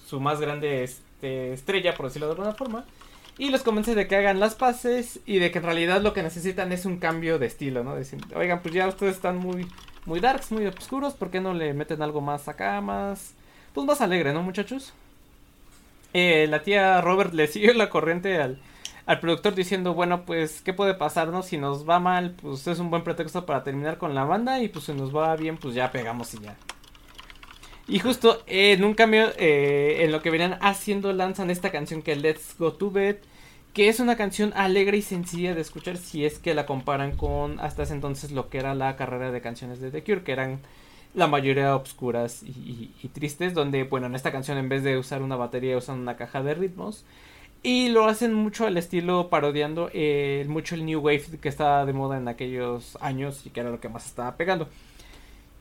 su más grande este, estrella, por decirlo de alguna forma. Y los convence de que hagan las paces y de que en realidad lo que necesitan es un cambio de estilo, ¿no? Decir, oigan, pues ya ustedes están muy, muy darks, muy oscuros, ¿por qué no le meten algo más acá, más, pues más alegre, ¿no, muchachos? Eh, la tía Robert le siguió la corriente al, al productor diciendo, bueno, pues, ¿qué puede pasarnos? Si nos va mal, pues es un buen pretexto para terminar con la banda y pues si nos va bien, pues ya pegamos y ya. Y justo eh, en un cambio, eh, en lo que venían haciendo, lanzan esta canción que es Let's Go to Bed, que es una canción alegre y sencilla de escuchar si es que la comparan con hasta ese entonces lo que era la carrera de canciones de The Cure, que eran la mayoría obscuras y, y- y tristes, donde, bueno, en esta canción en vez de usar una batería usan una caja de ritmos. Y lo hacen mucho al estilo parodiando eh, mucho el New Wave que estaba de moda en aquellos años y que era lo que más estaba pegando.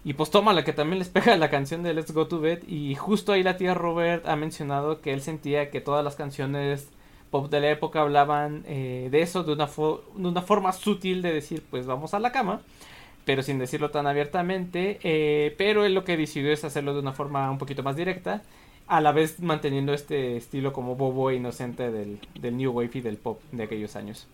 Y pues toma la que también les pega la canción de Let's Go to Bed. Y justo ahí la tía Robert ha mencionado que él sentía que todas las canciones pop de la época hablaban eh, de eso, de una, de una forma sutil de decir pues vamos a la cama. Pero sin decirlo tan abiertamente. eh, pero él lo que decidió es hacerlo de una forma un poquito más directa. A la vez manteniendo este estilo como bobo e inocente del, del New Wave y del pop de aquellos años.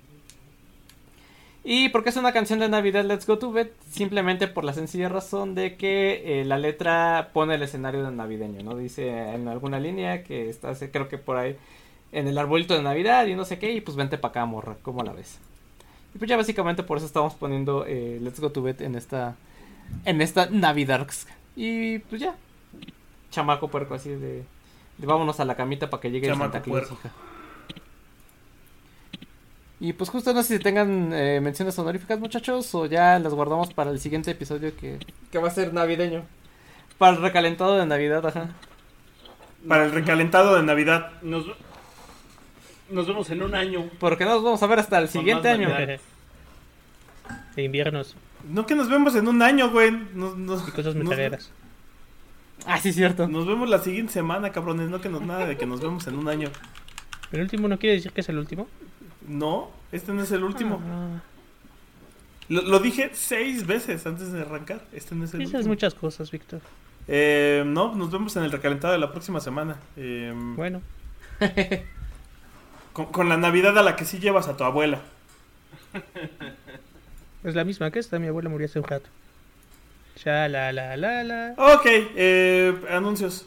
Y porque es una canción de Navidad, Let's Go to Bed, simplemente por la sencilla razón de que eh, la letra pone el escenario de navideño, ¿no? Dice en alguna línea que está, creo que por ahí, en el arbolito de Navidad y no sé qué, y pues vente para acá, morra, ¿cómo la ves? Y pues ya básicamente por eso estamos poniendo eh, Let's Go to Bed en esta, en esta Navidad. Y pues ya, chamaco puerco así de, de vámonos a la camita para que llegue el Chamaco Santa Claus, hija. Y pues justo no sé si tengan eh, menciones honoríficas muchachos o ya las guardamos para el siguiente episodio que, que va a ser navideño. Para el recalentado de Navidad, ajá. Para el recalentado de Navidad. Nos, nos vemos en un año. Porque nos vamos a ver hasta el Con siguiente año. De inviernos No que nos vemos en un año, güey. Nos, nos- y cosas nos- metaleras. Ah, sí, cierto. Nos vemos la siguiente semana, cabrones. No que nos nada de que nos vemos en un año. ¿El último no quiere decir que es el último? No, este no es el último. Ah, Lo, lo dije seis veces antes de arrancar. Este no es el dices último. muchas cosas, Víctor. Eh, no, nos vemos en el recalentado de la próxima semana. Eh, Bueno, con, con la Navidad a la que sí llevas a tu abuela. es la misma que esta. Mi abuela murió hace un rato. Ya, la, la, la, la. Ok, eh, anuncios.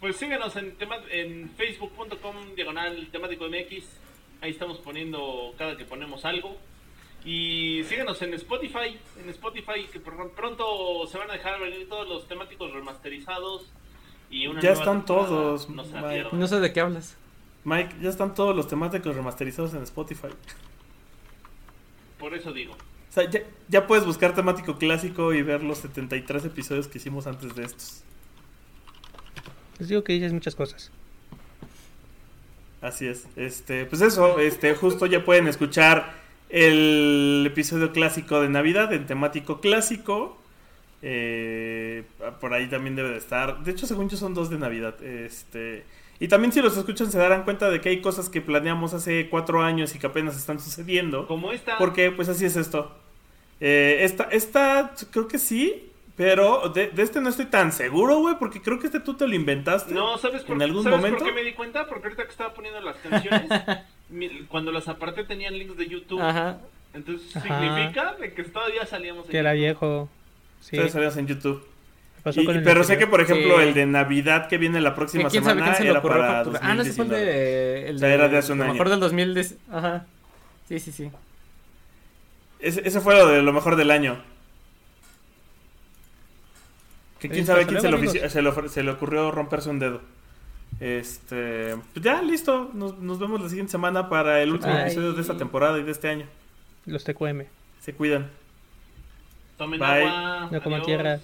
Pues síguenos en, facebook.com diagonal temático MX. Ahí estamos poniendo cada que ponemos algo. Y síguenos en Spotify. En Spotify que pr- pronto se van a dejar venir todos los temáticos remasterizados. Y una Ya nueva están todos, No se. No sé de qué hablas. Mike, ya están todos los temáticos remasterizados en Spotify. Por eso digo. O sea, ya, ya puedes buscar temático clásico y ver los 73 episodios que hicimos antes de estos. Les digo que dices muchas cosas. Así es. Este, pues eso, este, justo ya pueden escuchar el episodio clásico de Navidad en temático clásico. Eh, por ahí también debe de estar. De hecho, según yo son dos de Navidad. Este, y también si los escuchan se darán cuenta de que hay cosas que planeamos hace cuatro años y que apenas están sucediendo. Como esta. Porque pues así es esto. Eh, esta, esta, creo que sí, Pero de, de este no estoy tan seguro, güey, porque creo que este tú te lo inventaste. No, ¿sabes por, ¿En algún ¿sabes momento? por qué me di cuenta? Porque ahorita que estaba poniendo las canciones, cuando las aparté tenían links de YouTube. Ajá. Entonces Ajá. significa de que todavía salíamos en Que era viejo. Sí. Ustedes sabías en YouTube. Pasó Y- con el pero sé que, por ejemplo, Sí. el de Navidad que viene la próxima ¿Quién sabe semana quién se le era para facturar? Ah, no, ese fue el 2019. de. El O sea, era de hace un lo año. mejor del 2010. Ajá. Sí, sí, sí. Ese, ese fue lo de lo mejor del año. Que quién sabe hasta quién se ofici- se, le ofre- se le ocurrió romperse un dedo. Este. Pues ya, listo. Nos, nos vemos la siguiente semana para el último Bye. episodio de esta temporada y de este año. Los TQM. Se cuidan. Tomen Bye. agua. No coman tierra.